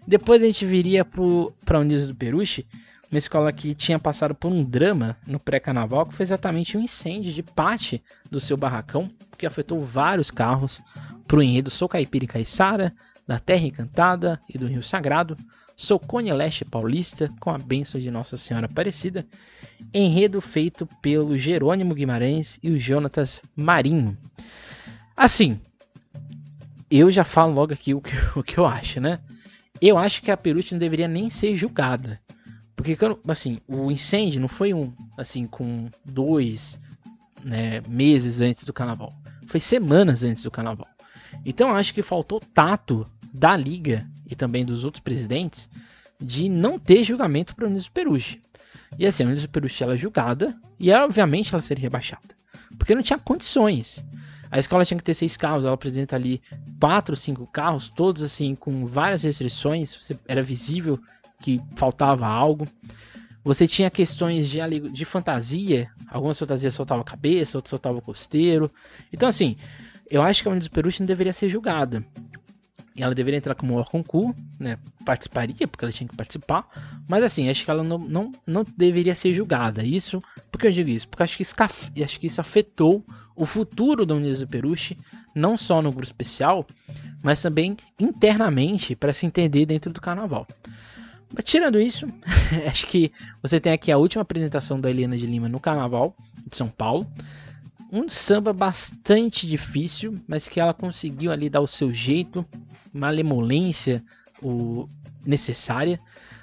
Depois a gente viria para a Unidos do Peruche, uma escola que tinha passado por um drama no pré-carnaval, que foi exatamente um incêndio de parte do seu barracão, que afetou vários carros para o enredo Sou Caipira e Caiçara, da Terra Encantada e do Rio Sagrado, Sou Cone Leste Paulista, com a bênção de Nossa Senhora Aparecida, enredo feito pelo Jerônimo Guimarães e o Jonatas Marinho. Assim, eu já falo logo aqui o que, o que eu acho, né? Eu acho que a Peruche não deveria nem ser julgada. Porque, assim, o incêndio não foi um, assim, com dois né, meses antes do carnaval. Foi semanas antes do carnaval. Então, acho que faltou tato da liga e também dos outros presidentes de não ter julgamento para o Unisio Peruche. E assim, a Unisio Peruche ela é julgada e obviamente ela seria rebaixada. Porque não tinha condições. A escola tinha que ter seis carros, ela apresenta ali quatro, cinco carros, todos assim com várias restrições, era visível que faltava algo. Você tinha questões de, de fantasia, algumas fantasias soltavam a cabeça, outras soltavam costeiro. Então assim, eu acho que a Unisio Peruche não deveria ser julgada. E ela deveria entrar como maior concurso, né? Participaria, porque ela tinha que participar. Mas assim, acho que ela não, não, não deveria ser julgada. Isso, porque eu digo isso? Porque acho que isso, acho que isso afetou o futuro da Unidos do Peruche, não só no grupo especial, mas também internamente para se entender dentro do carnaval. Mas tirando isso, (laughs) acho que você tem aqui a última apresentação da Helena de Lima no carnaval de São Paulo um samba bastante difícil, mas que ela conseguiu ali dar o seu jeito, malemolência o necessária.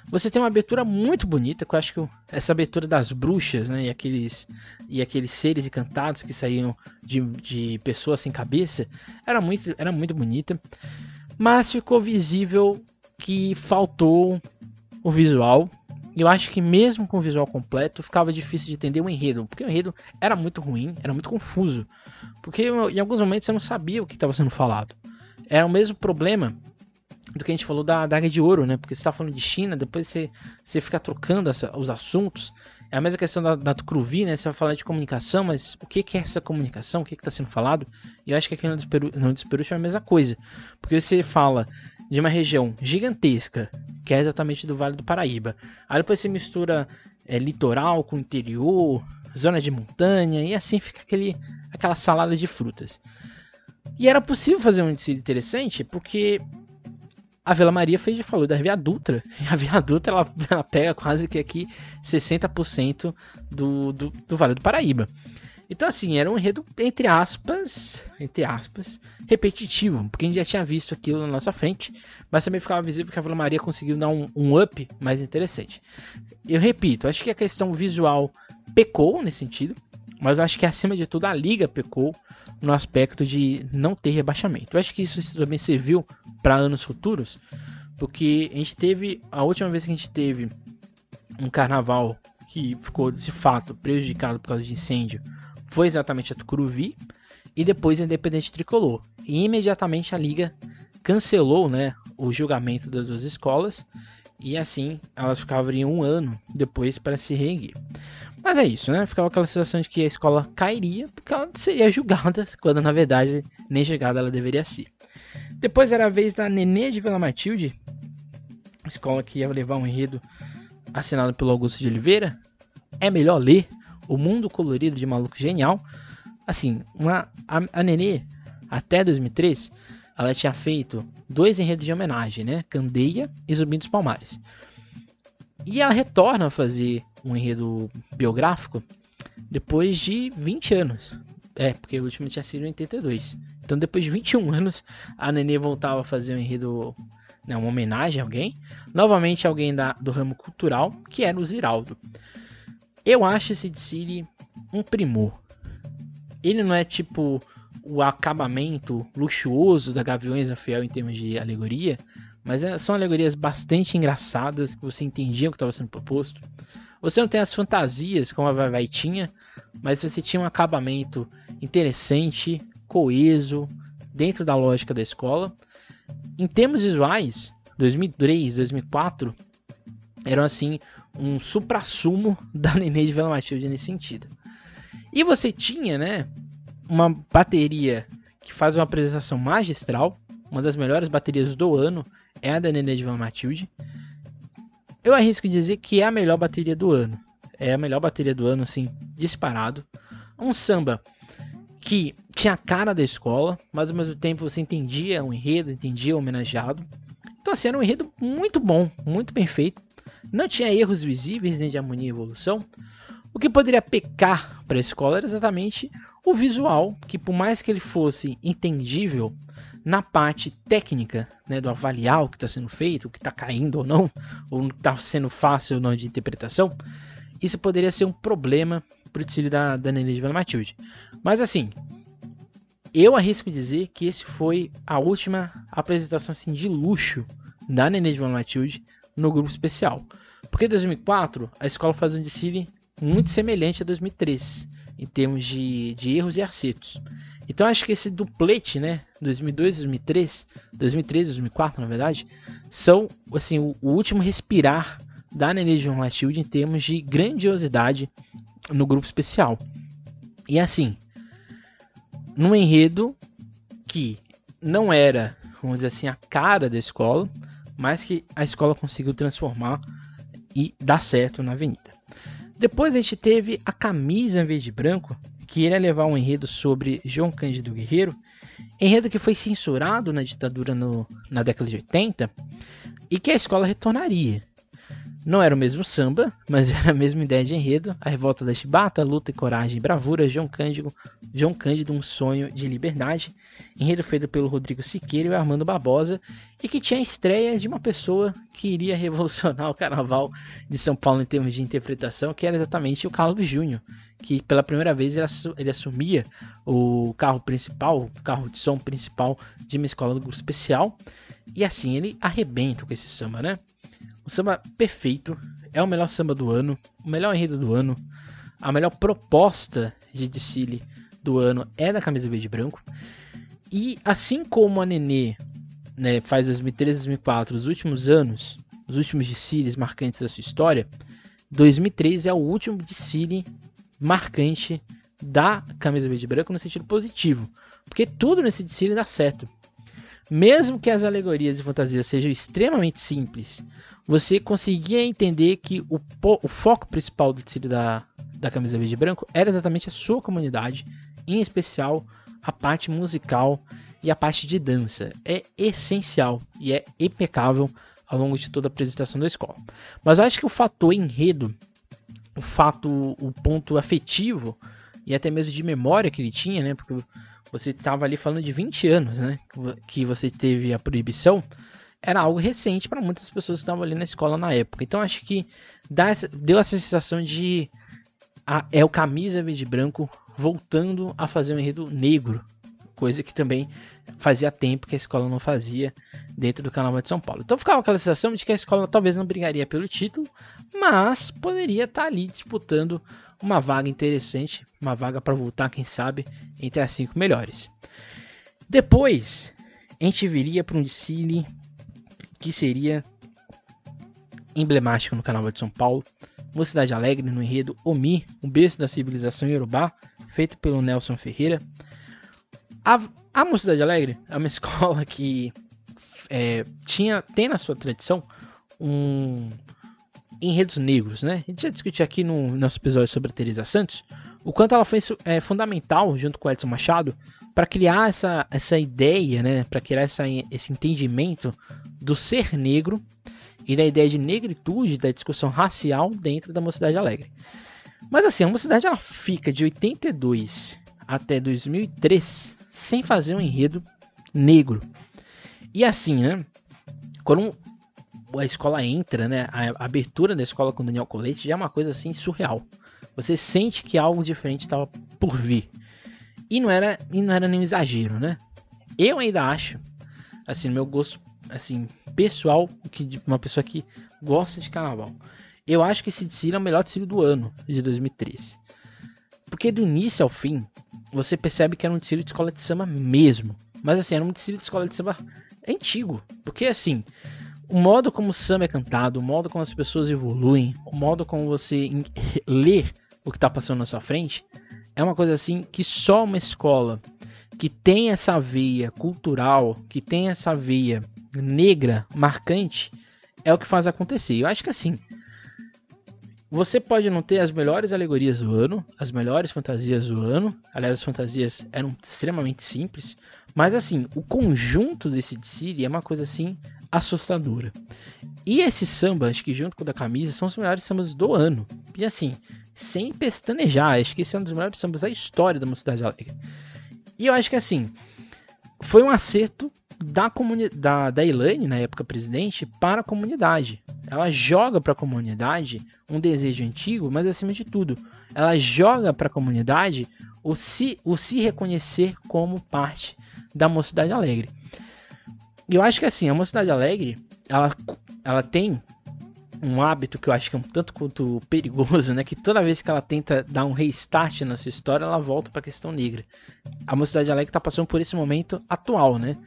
Você tem uma abertura muito bonita, que eu acho que essa abertura das bruxas, né, e aqueles e aqueles seres encantados que saíam de, de pessoas sem cabeça, era muito era muito bonita, mas ficou visível que faltou o visual, eu acho que mesmo com o visual completo ficava difícil de entender o enredo, porque o enredo era muito ruim, era muito confuso, porque em alguns momentos você não sabia o que estava sendo falado. Era o mesmo problema do que a gente falou da, da Águia de Ouro, né? Porque você está falando de China, depois você, você fica trocando essa, os assuntos. É a mesma questão da, da Tucuruvi, né? Você vai falar de comunicação, mas o que, que é essa comunicação? O que está sendo falado? E eu acho que aqui no Desperucho é a mesma coisa. Porque você fala de uma região gigantesca, que é exatamente do Vale do Paraíba. Aí depois você mistura é, litoral com interior, zona de montanha, e assim fica aquele, aquela salada de frutas. E era possível fazer um desfile interessante porque a Vila Maria fez, já falou, da Via Dutra. E (laughs) a Via Dutra ela, ela pega quase que aqui 60% do, do, do Vale do Paraíba. Então, assim, era um enredo, entre aspas, entre aspas, repetitivo, porque a gente já tinha visto aquilo na nossa frente, mas também ficava visível que a Vila Maria conseguiu dar um, um up mais interessante. Eu repito, acho que a questão visual pecou nesse sentido, mas acho que acima de tudo a liga pecou no aspecto de não ter rebaixamento. Eu acho que isso também serviu para anos futuros, porque a gente teve a última vez que a gente teve um carnaval que ficou de fato prejudicado por causa de incêndio foi exatamente a Tucuruvi e depois a Independente Tricolor. E imediatamente a liga cancelou, né, o julgamento das duas escolas e assim elas ficariam um ano depois para se reerguer. Mas é isso, né? Ficava aquela sensação de que a escola cairia porque ela seria julgada, (laughs) quando na verdade nem chegada ela deveria ser. Depois era a vez da Nenê de Vila Matilde, escola que ia levar um enredo assinado pelo Augusto de Oliveira. É melhor ler O Mundo Colorido de Maluco Genial. Assim, uma, a, a Nenê, até 2003, ela tinha feito dois enredos de homenagem, né? Candeia e Zumbi dos Palmares. E ela retorna a fazer um enredo biográfico depois de 20 anos. É, porque o último tinha sido em 82. Então, depois de 21 anos, a Nenê voltava a fazer um enredo, né, uma homenagem a alguém. Novamente, alguém da, do ramo cultural, que era o Ziraldo. Eu acho esse City um primor. Ele não é tipo o acabamento luxuoso da Gaviões da Fiel em termos de alegoria, mas é, são alegorias bastante engraçadas que você entendia o que estava sendo proposto. Você não tem as fantasias como a Vai Vai tinha, mas você tinha um acabamento interessante, coeso, dentro da lógica da escola. Em termos visuais, 2003, 2004 eram assim um supra-sumo (laughs) da Vila Matilde nesse sentido. E você tinha, né, uma bateria que faz uma apresentação magistral, uma das melhores baterias do ano é a da Vila Matilde. Eu arrisco dizer que é a melhor bateria do ano. É a melhor bateria do ano, assim, disparado. Um samba que tinha a cara da escola, mas ao mesmo tempo você entendia o enredo, entendia o homenageado. Então, assim, era um enredo muito bom, muito bem feito. Não tinha erros visíveis nem de harmonia e evolução. O que poderia pecar para a escola era exatamente o visual, que por mais que ele fosse entendível, na parte técnica, né, do avaliar o que está sendo feito, o que está caindo ou não, ou está sendo fácil ou não de interpretação, isso poderia ser um problema para o desfile da, da Vila Matilde. Mas assim, eu arrisco dizer que esse foi a última apresentação assim, de luxo da Nenê de Matilde no grupo especial. Porque em 2004 a escola faz um desfile muito semelhante a 2003 em termos de, de erros e acertos. Então acho que esse duplete, né, 2002, 2003, 2003, 2004, na verdade, são assim o, o último respirar da Nenê João Matilde em termos de grandiosidade no grupo especial. E assim, num enredo que não era, vamos dizer assim, a cara da escola, mas que a escola conseguiu transformar e dar certo na avenida. Depois a gente teve a camisa em vez de branco, que iria levar um enredo sobre João Cândido Guerreiro, enredo que foi censurado na ditadura no, na década de 80 e que a escola retornaria. Não era o mesmo samba, mas (laughs) era a mesma ideia de enredo, a revolta da chibata, luta e coragem e bravura, João Cândido, João Cândido, um sonho de liberdade, enredo feito pelo Rodrigo Siqueira e Armando Barbosa, e que tinha a estreia de uma pessoa que iria (laughs) revolucionar o carnaval de São Paulo em termos de interpretação, que era exatamente o Carlos Júnior, que pela primeira vez ele, assumia o carro principal, o carro de som principal de uma escola do grupo especial, e assim ele arrebenta com esse samba, né? Samba perfeito, é o melhor samba do ano, o melhor enredo do ano, a melhor proposta de desfile do ano é da camisa verde e branco. E assim como a Nenê né, faz 2013 2004, os últimos anos, os últimos desfiles marcantes da sua história, 2003 é o último desfile marcante da camisa verde e branco no sentido positivo, porque tudo nesse desfile dá certo. mesmo que as alegorias e fantasias sejam extremamente simples, você conseguia entender que o, o foco principal do tecido da, da camisa verde e branco era exatamente a sua comunidade, em especial a parte musical e a parte de dança. É essencial e é impecável ao longo de toda a apresentação da escola. Mas eu acho que o fator enredo, o fato, o ponto afetivo e até mesmo de memória que ele tinha, né? Porque você estava ali falando de 20 anos, né? Que você teve a proibição. Era algo recente para muitas pessoas que estavam ali na escola na época. Então acho que essa, deu essa sensação de a, é o camisa verde branco voltando a fazer um enredo negro, coisa que também fazia tempo que a escola não fazia dentro do Carnaval de São Paulo. Então ficava aquela sensação de que a escola talvez não brigaria pelo título, mas poderia estar ali disputando uma vaga interessante, uma vaga para voltar, quem sabe, entre as cinco melhores. Depois, a gente viria para um desfile que seria emblemático no Carnaval de São Paulo, Mocidade Alegre no enredo Omi, um berço da civilização Yorubá, feito pelo Nelson Ferreira. A, a Mocidade Alegre é uma (laughs) escola que é, tinha, tem na sua tradição um, enredos negros, né? A gente já discutiu aqui no nosso episódio sobre a Teresa Santos o quanto ela foi é, fundamental, junto com o Edson Machado, para criar essa, essa ideia, né? Para criar essa, esse entendimento do ser negro e da ideia de negritude da discussão racial dentro da Mocidade Alegre. Mas assim, a Mocidade ela fica de 82 até 2003 sem fazer um enredo negro. E assim, né? Quando a escola entra, né? A abertura da escola com Daniel Colete já é uma coisa assim surreal. Você sente que algo diferente estava por vir. E não era, e não era nenhum exagero, né? Eu ainda acho, assim, no meu gosto, assim, pessoal, que uma pessoa que gosta de carnaval. Eu acho que esse desfile é o melhor desfile do ano de 2013. Porque do início ao fim, você percebe que era um desfile de escola de samba mesmo. Mas assim, era um desfile de escola de samba antigo. Porque assim, o modo como o samba é cantado, o modo como as pessoas evoluem, o modo como você lê o que está passando na sua frente, é uma coisa assim que só uma escola que tem essa veia cultural, que tem essa veia negra marcante, é o que faz acontecer. Eu acho que assim, você pode não ter as melhores alegorias do ano, as melhores fantasias do ano. Aliás, as fantasias eram extremamente simples, mas assim, o conjunto desse desfile é uma coisa assim assustadora. E esse samba, acho que junto com o da camisa, são os melhores sambas do ano. E assim, sem pestanejar, acho que esse é um dos melhores sambas da história da Mocidade Alegre. E eu acho que assim, foi um acerto da, comunidade da, da Elaine, na época presidente, para a comunidade. Ela joga para a comunidade um desejo antigo, mas acima de tudo, ela joga para a comunidade o se, o se reconhecer como parte da Mocidade Alegre. E eu acho que assim, a Mocidade Alegre, ela, ela tem um hábito que eu acho que é um tanto quanto perigoso, né? Que toda vez que ela tenta dar um restart na sua história, ela volta para a questão negra. A Mocidade Alegre está passando por esse momento atual, né?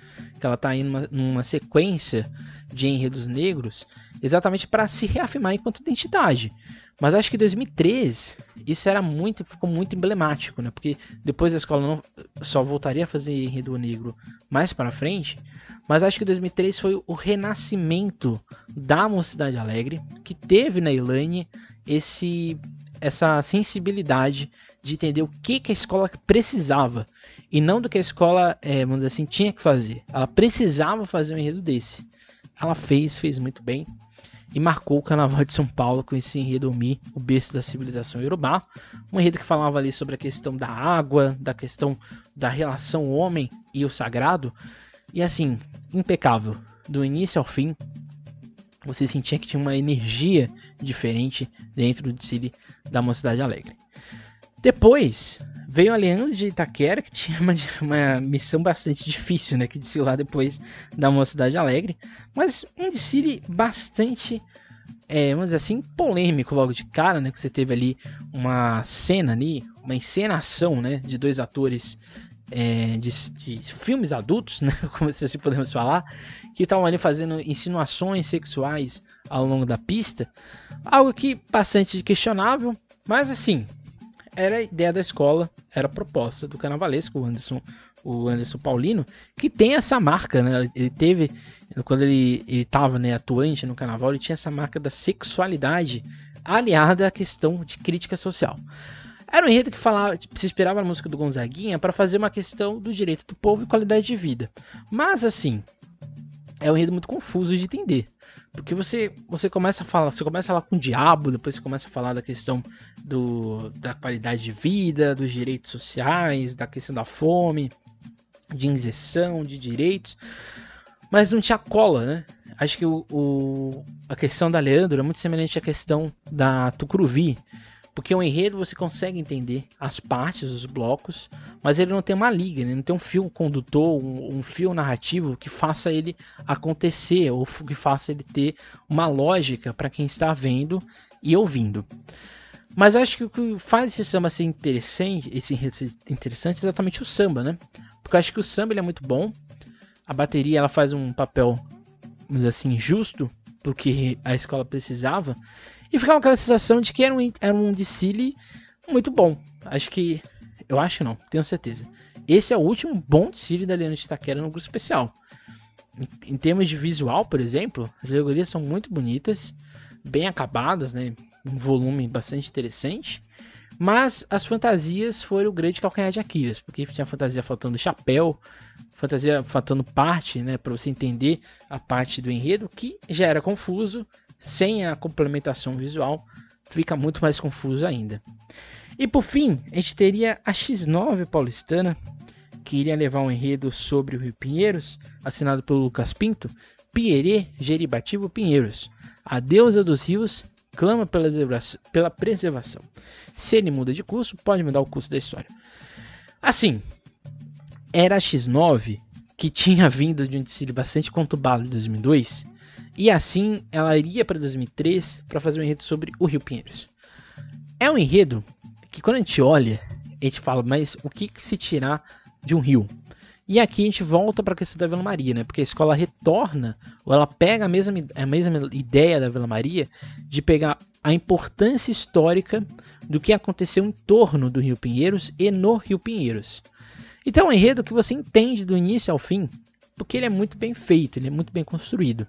Que ela está indo numa, numa sequência de enredos negros, exatamente para se reafirmar enquanto identidade. Mas acho que 2013 isso era muito, ficou muito emblemático, né? Porque depois a escola não só voltaria a fazer enredo negro mais para frente, mas acho que 2003 foi o renascimento da Mocidade Alegre, que teve na Elaine esse essa sensibilidade de entender o que, que a escola precisava e não do que a escola, é, vamos dizer assim, tinha que fazer. Ela precisava fazer um enredo desse. Ela fez, fez muito bem e marcou o Carnaval de São Paulo com esse enredo Mi, o berço da civilização iorubá. Um enredo que falava ali sobre a questão da água, da questão da relação homem e o sagrado, e assim, impecável. Do início ao fim, você sentia que tinha uma energia diferente dentro do City da Mocidade Alegre. Depois veio a Leandro de Itaquera, que tinha uma, (laughs) uma missão bastante difícil, né? Que lá depois da Mocidade Alegre. Mas um desfile bastante, é, vamos dizer assim, polêmico logo de cara, né? Que você teve ali uma cena ali, uma encenação, né? De dois atores é, de, de, filmes adultos, (laughs) né, como se assim podemos falar, que estavam ali fazendo insinuações sexuais ao longo da pista, algo que bastante questionável, mas assim era a ideia da escola, era a proposta do carnavalesco, o Anderson, o Anderson Paulino, que tem essa marca, né? Ele teve, quando ele estava né, atuante no carnaval, ele tinha essa marca da sexualidade aliada à questão de crítica social. Era um enredo que falava, tipo, se inspirava na música do Gonzaguinha para fazer uma questão do direito do povo e qualidade de vida. Mas assim, é um enredo muito confuso de entender. Porque você, você começa a falar, você começa a falar com o diabo, depois você começa a falar da questão do, da qualidade de vida, dos direitos sociais, da questão da fome, de injeção, de direitos, mas não tinha cola, né? Acho que o, o, a questão da Leandro é muito semelhante à questão da Tucuruvi, porque o enredo você consegue entender as partes, os blocos, mas ele não tem uma liga, ele não tem um fio condutor, um, um, fio narrativo que faça ele acontecer, ou que faça ele ter uma lógica para quem está vendo e ouvindo. Mas acho que o que faz esse samba ser interessante, esse interessante é exatamente o samba, né? Porque acho que o samba ele é muito bom, a bateria ela faz um papel, vamos dizer assim, justo porque a escola precisava, e ficava aquela sensação de que era um, era um desfile muito bom. Acho que. Eu acho não, tenho certeza. Esse é o último bom desfile da Leandro de Itaquera no grupo especial. Em, em termos de visual, por exemplo, as alegorias são muito bonitas, bem acabadas, né? Um volume bastante interessante. Mas as fantasias foram o grande calcanhar de Aquiles, porque tinha fantasia faltando chapéu, fantasia faltando parte, né, para você entender a parte do enredo, que já era confuso, sem a complementação visual, fica muito mais confuso ainda. E por fim, a gente teria a X9 paulistana, que iria levar um enredo sobre o Rio Pinheiros, assinado pelo Lucas Pinto, Pierê Geribativo Pinheiros. A deusa dos rios clama pela, preservação. Se ele muda de curso, pode mudar o curso da história. Assim, era a X9 que tinha vindo de um desfile bastante conturbado em 2002 e assim ela iria para 2003 para fazer um enredo sobre o Rio Pinheiros. É um enredo que quando a gente olha, a gente fala, mas o que, que se tirar de um rio? E aqui a gente volta para a questão da Vila Maria, né? Porque a escola retorna, ou ela pega a mesma, a mesma ideia da Vila Maria de pegar a importância histórica do que aconteceu em torno do Rio Pinheiros e no Rio Pinheiros. Então é um enredo que você entende do início ao fim, porque ele é muito bem feito, ele é muito bem construído.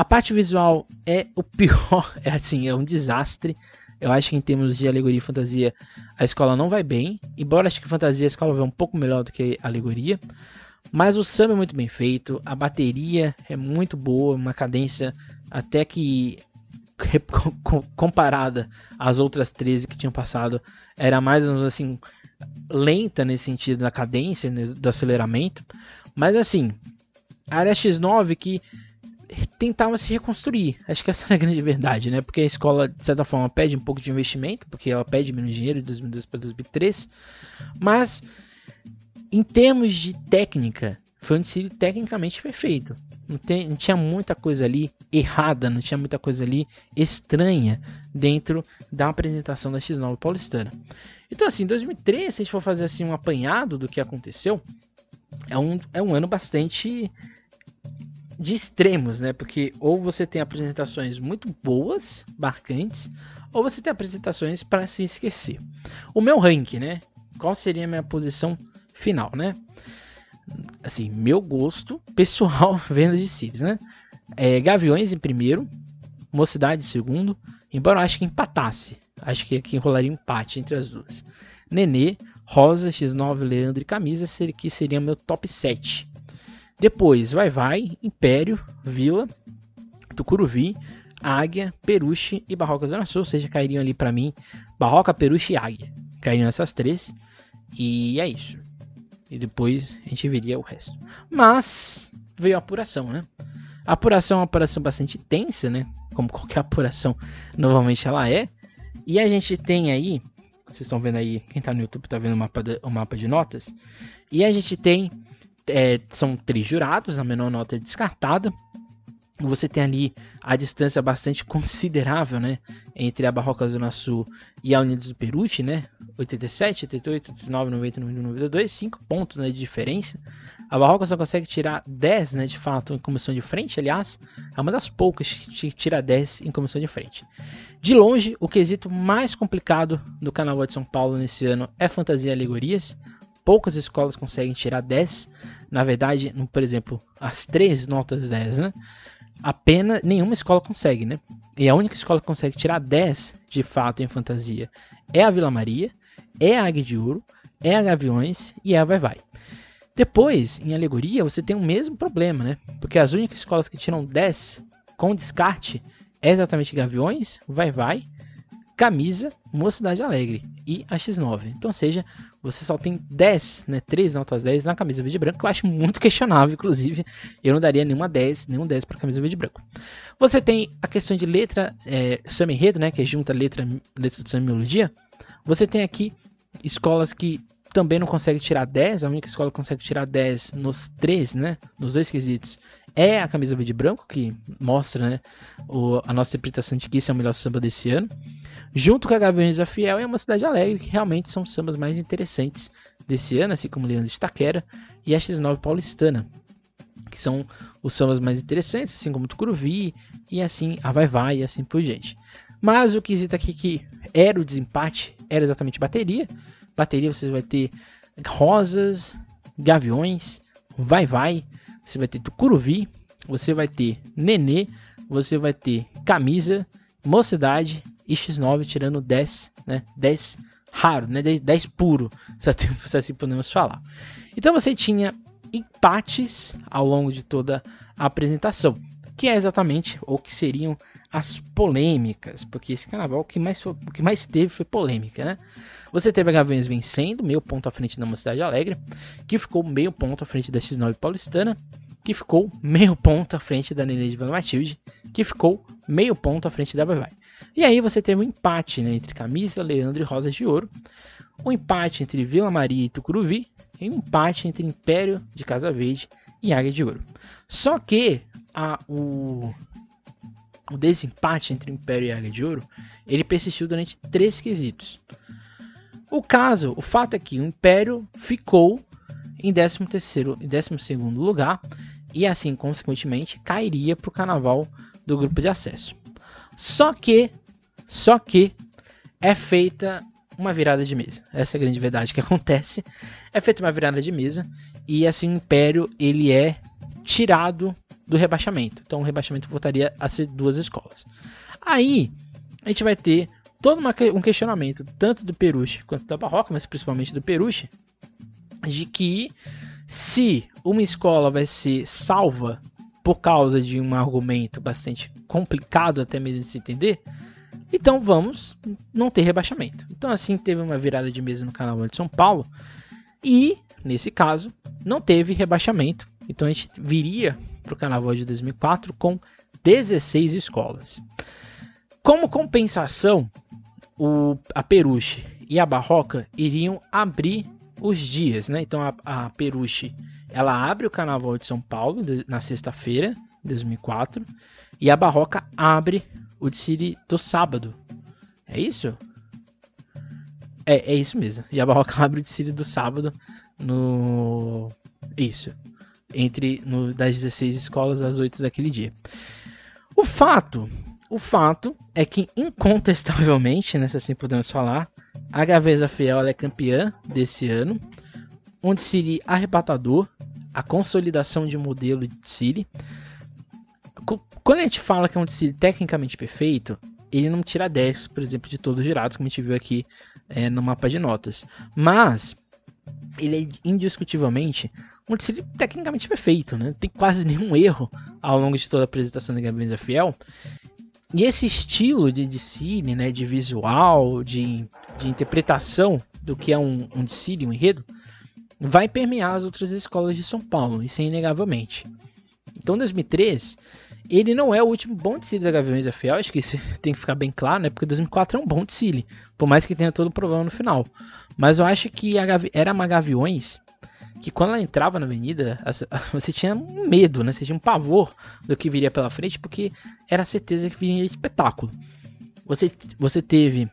A parte visual é o pior, (laughs) é assim, é um desastre. Eu acho que em termos de alegoria e fantasia, a escola não vai bem. Embora acho que fantasia a escola vai um pouco melhor do que alegoria. Mas o samba é muito bem feito, a bateria é muito boa, uma cadência até que (laughs) comparada às outras 13 que tinham passado, era mais assim lenta nesse sentido da cadência, né, do aceleramento. Mas assim, a área X9 que tentava se reconstruir. Acho que essa é a (laughs) grande verdade, né? Porque a escola, de certa forma, pede um pouco de investimento, porque ela pede menos dinheiro de 2002 para 2003. Mas, em termos de técnica, foi um desfile tecnicamente perfeito. Não, tem, não tinha muita coisa ali errada, não tinha muita coisa ali estranha dentro da apresentação da X9 paulistana. Então, assim, 2003, se a gente for fazer assim um apanhado do que aconteceu, é um, é um ano bastante de extremos, né? Porque ou você tem apresentações muito boas, marcantes, ou você tem apresentações para se esquecer. O meu ranking, né? Qual seria a minha posição final, né? Assim, meu gosto pessoal (laughs) vendo de Cities, né? É, Gaviões em primeiro, Mocidade em segundo, embora eu acho que empatasse. Acho que aqui enrolaria um empate entre as duas. Nenê, Rosa, X9, Leandro e Camisa, que seria meu top 7. Depois, Vai Vai, Império, Vila, Tucuruvi, Águia, Peruche e Barroca Zona Sul. Ou seja, cairiam ali para mim Barroca, Peruche e Águia. Cairiam essas três. E é isso. E depois a gente veria o resto. Mas veio a apuração, né? A apuração é uma apuração bastante tensa, né? Como qualquer apuração normalmente ela é. E a gente tem aí, vocês estão vendo aí, quem tá no YouTube tá vendo o mapa o mapa de notas. E a gente tem é, são três jurados, a menor nota é descartada. você tem ali a distância bastante (laughs) considerável, né, entre a Barroca Zona Sul e a Unidos do Peruche, né, 87, 88, 89, 90, 91, 92, 5 pontos né, de diferença. A Barroca só consegue tirar 10, né, de fato, em comissão de frente, aliás, é uma das poucas que tira 10 em comissão de frente. De longe, o quesito mais complicado do Carnaval de São Paulo nesse ano é fantasia e alegorias. Poucas escolas conseguem tirar 10. Na verdade, por exemplo, as três notas 10, né? apenas nenhuma escola consegue, né? E a única escola que consegue tirar 10 de fato em fantasia é a Vila Maria, é a Águia de Ouro, é a Gaviões e é a Vai Vai. Depois, em alegoria, você tem o mesmo problema, né? Porque as únicas escolas que tiram 10 com descarte é exatamente Gaviões, Vai Vai, Camisa, Mocidade Alegre e a X9. Então, seja, você só tem 10, né, 3 notas 10 na camisa verde e branco, que eu acho muito questionável, inclusive. Eu não daria nenhuma 10, nenhum 10 para camisa verde e branco. Você tem a questão de letra, é, samba enredo, né, que é junta letra, letra de samba e melodia. Você tem aqui escolas que também não conseguem tirar 10, a única escola que consegue tirar 10 nos três, né, nos dois quesitos, é a camisa verde e branco, que mostra né, o, a nossa interpretação de que esse é o melhor samba desse ano. Junto com a Gaviões da Fiel e a Mocidade Alegre, que realmente são sambas mais interessantes desse ano, assim como Leandro de Taquera e a X9 Paulistana, que são os sambas mais interessantes, assim como Tucuruvi e assim a Vai Vai e assim por diante. Mas o quesito aqui que era o desempate era exatamente bateria. Bateria você vai ter Rosas, Gaviões, Vai Vai, você vai ter Tucuruvi, você vai ter Nenê, você vai ter Camisa, Mocidade e X9 tirando 10, né? 10 raro, né? 10, 10 puro, (laughs) se assim podemos falar. Então você tinha empates ao longo de toda a apresentação, que é exatamente o que seriam as polêmicas, porque esse carnaval o que mais, foi, o que mais teve foi polêmica, né? Você teve a Gaviões vencendo, meio ponto à frente da Mocidade Alegre, que ficou meio ponto à frente da X9 Paulistana, que ficou meio ponto à frente da Nenê de Vila Matilde, que ficou meio ponto à frente da Vai Vai. E aí você teve um empate né, entre Camisa, Leandro e Rosas de Ouro, um empate entre Vila Maria e Tucuruvi, e um empate entre Império de Casa Verde e Águia de Ouro. Só que a, o, o desempate entre Império e Águia de Ouro, ele persistiu durante três quesitos. O caso, o fato é que o Império ficou em 13 terceiro e 12 segundo lugar e assim, consequentemente, cairia para o carnaval do grupo de acesso. Só que, só que é feita uma virada de mesa. Essa é a grande verdade que (laughs) acontece. É feita uma virada de mesa e assim o Império ele é tirado do rebaixamento. Então o rebaixamento voltaria a ser duas escolas. Aí a gente vai ter todo uma, um questionamento tanto do Peruche quanto da Barroca, mas principalmente do Peruche, de que se uma escola vai ser salva por causa de um argumento bastante complicado até mesmo de se entender, então vamos não ter rebaixamento. Então assim teve uma virada de mesa no Carnaval de São Paulo e nesse caso não teve rebaixamento. Então a gente viria para o Carnaval de 2004 com 16 escolas. Como compensação, o, a Peruche e a Barroca iriam abrir os dias, né? Então a, a Peruche ela abre o Carnaval de São Paulo na sexta-feira, 2004, e a Barroca abre o desfile do sábado. É isso? É, é isso mesmo. E a Barroca (laughs) abre o desfile do sábado no isso, entre no, das 16 escolas às 8 daquele dia. O fato, o fato é que incontestavelmente, nessa assim podemos falar, a Gaveza Fiel é campeã desse ano, onde seria arrebatador, a consolidação de modelo de Siri. Quando a gente fala que é um Siri tecnicamente perfeito, ele não tira 10, por exemplo, de todos os girados, como a gente viu aqui é, no mapa de notas. Mas ele é indiscutivelmente um Siri tecnicamente perfeito, né? Não tem quase nenhum erro ao longo de toda a apresentação da Gaveza Fiel. E esse estilo de Dicine, né, de visual, de, de interpretação do que é um, um Dicine, um enredo, vai permear as outras escolas de São Paulo, isso é inegavelmente. Então, 2003, ele não é o último bom Dicile da Gaviões FL, acho que isso (laughs) tem que ficar bem claro, né, porque 2004 é um bom Dicile, por mais que tenha todo o problema no final. Mas eu acho que era uma Gaviões que quando ela entrava na avenida, (laughs) você tinha um medo, né? Você tinha um pavor do que viria pela frente, porque era certeza que viria espetáculo. Você, você teve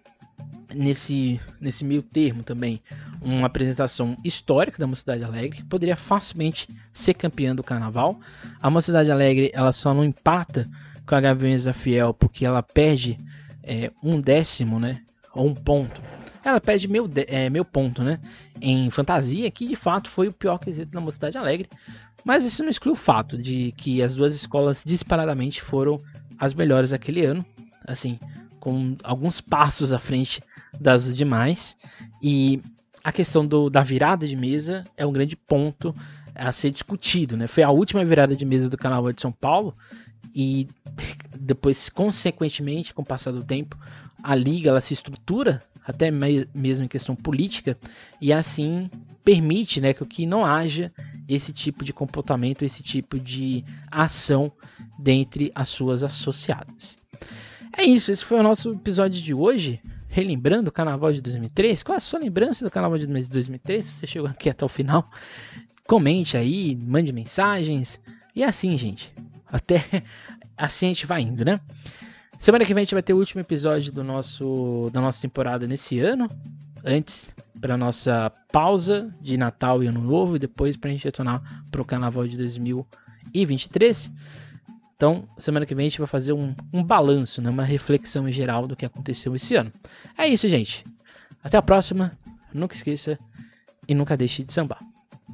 nesse, nesse meio termo também uma apresentação histórica da Mocidade Alegre, que poderia facilmente ser campeã do carnaval. A Mocidade Alegre ela só não empata com a Gaviões da Fiel porque ela perde é, um décimo, né? Ou um ponto. Ela perde meu, é, meu ponto, né? Em fantasia, que de fato foi o pior quesito da Mocidade Alegre. Mas isso não exclui o fato de que as duas escolas disparadamente foram as melhores daquele ano. Assim, com alguns passos à frente das demais. E a questão do, da virada de mesa é um grande ponto a ser discutido. Né? Foi a última virada de mesa do Carnaval de São Paulo e depois, consequentemente, com o passar do tempo, a liga ela se estrutura até mesmo em questão política e assim permite né, que não haja esse tipo de comportamento, esse tipo de ação dentre as suas associadas. É isso, esse foi o nosso episódio de hoje relembrando o carnaval de 2003. Qual é a sua lembrança do carnaval de 2003? Se você chegou aqui até o final, comente aí, mande mensagens. E assim, gente. Até (laughs) assim a gente vai indo, né? Semana que vem a gente vai ter o último episódio do nosso da nossa temporada nesse ano. Antes para nossa pausa de Natal e Ano Novo e depois para a gente retornar para o Carnaval de 2023. Então, semana que vem a gente vai fazer um, um balanço, né? uma reflexão em geral do que aconteceu esse ano. É isso, gente. Até a próxima. Nunca esqueça e nunca deixe de sambar.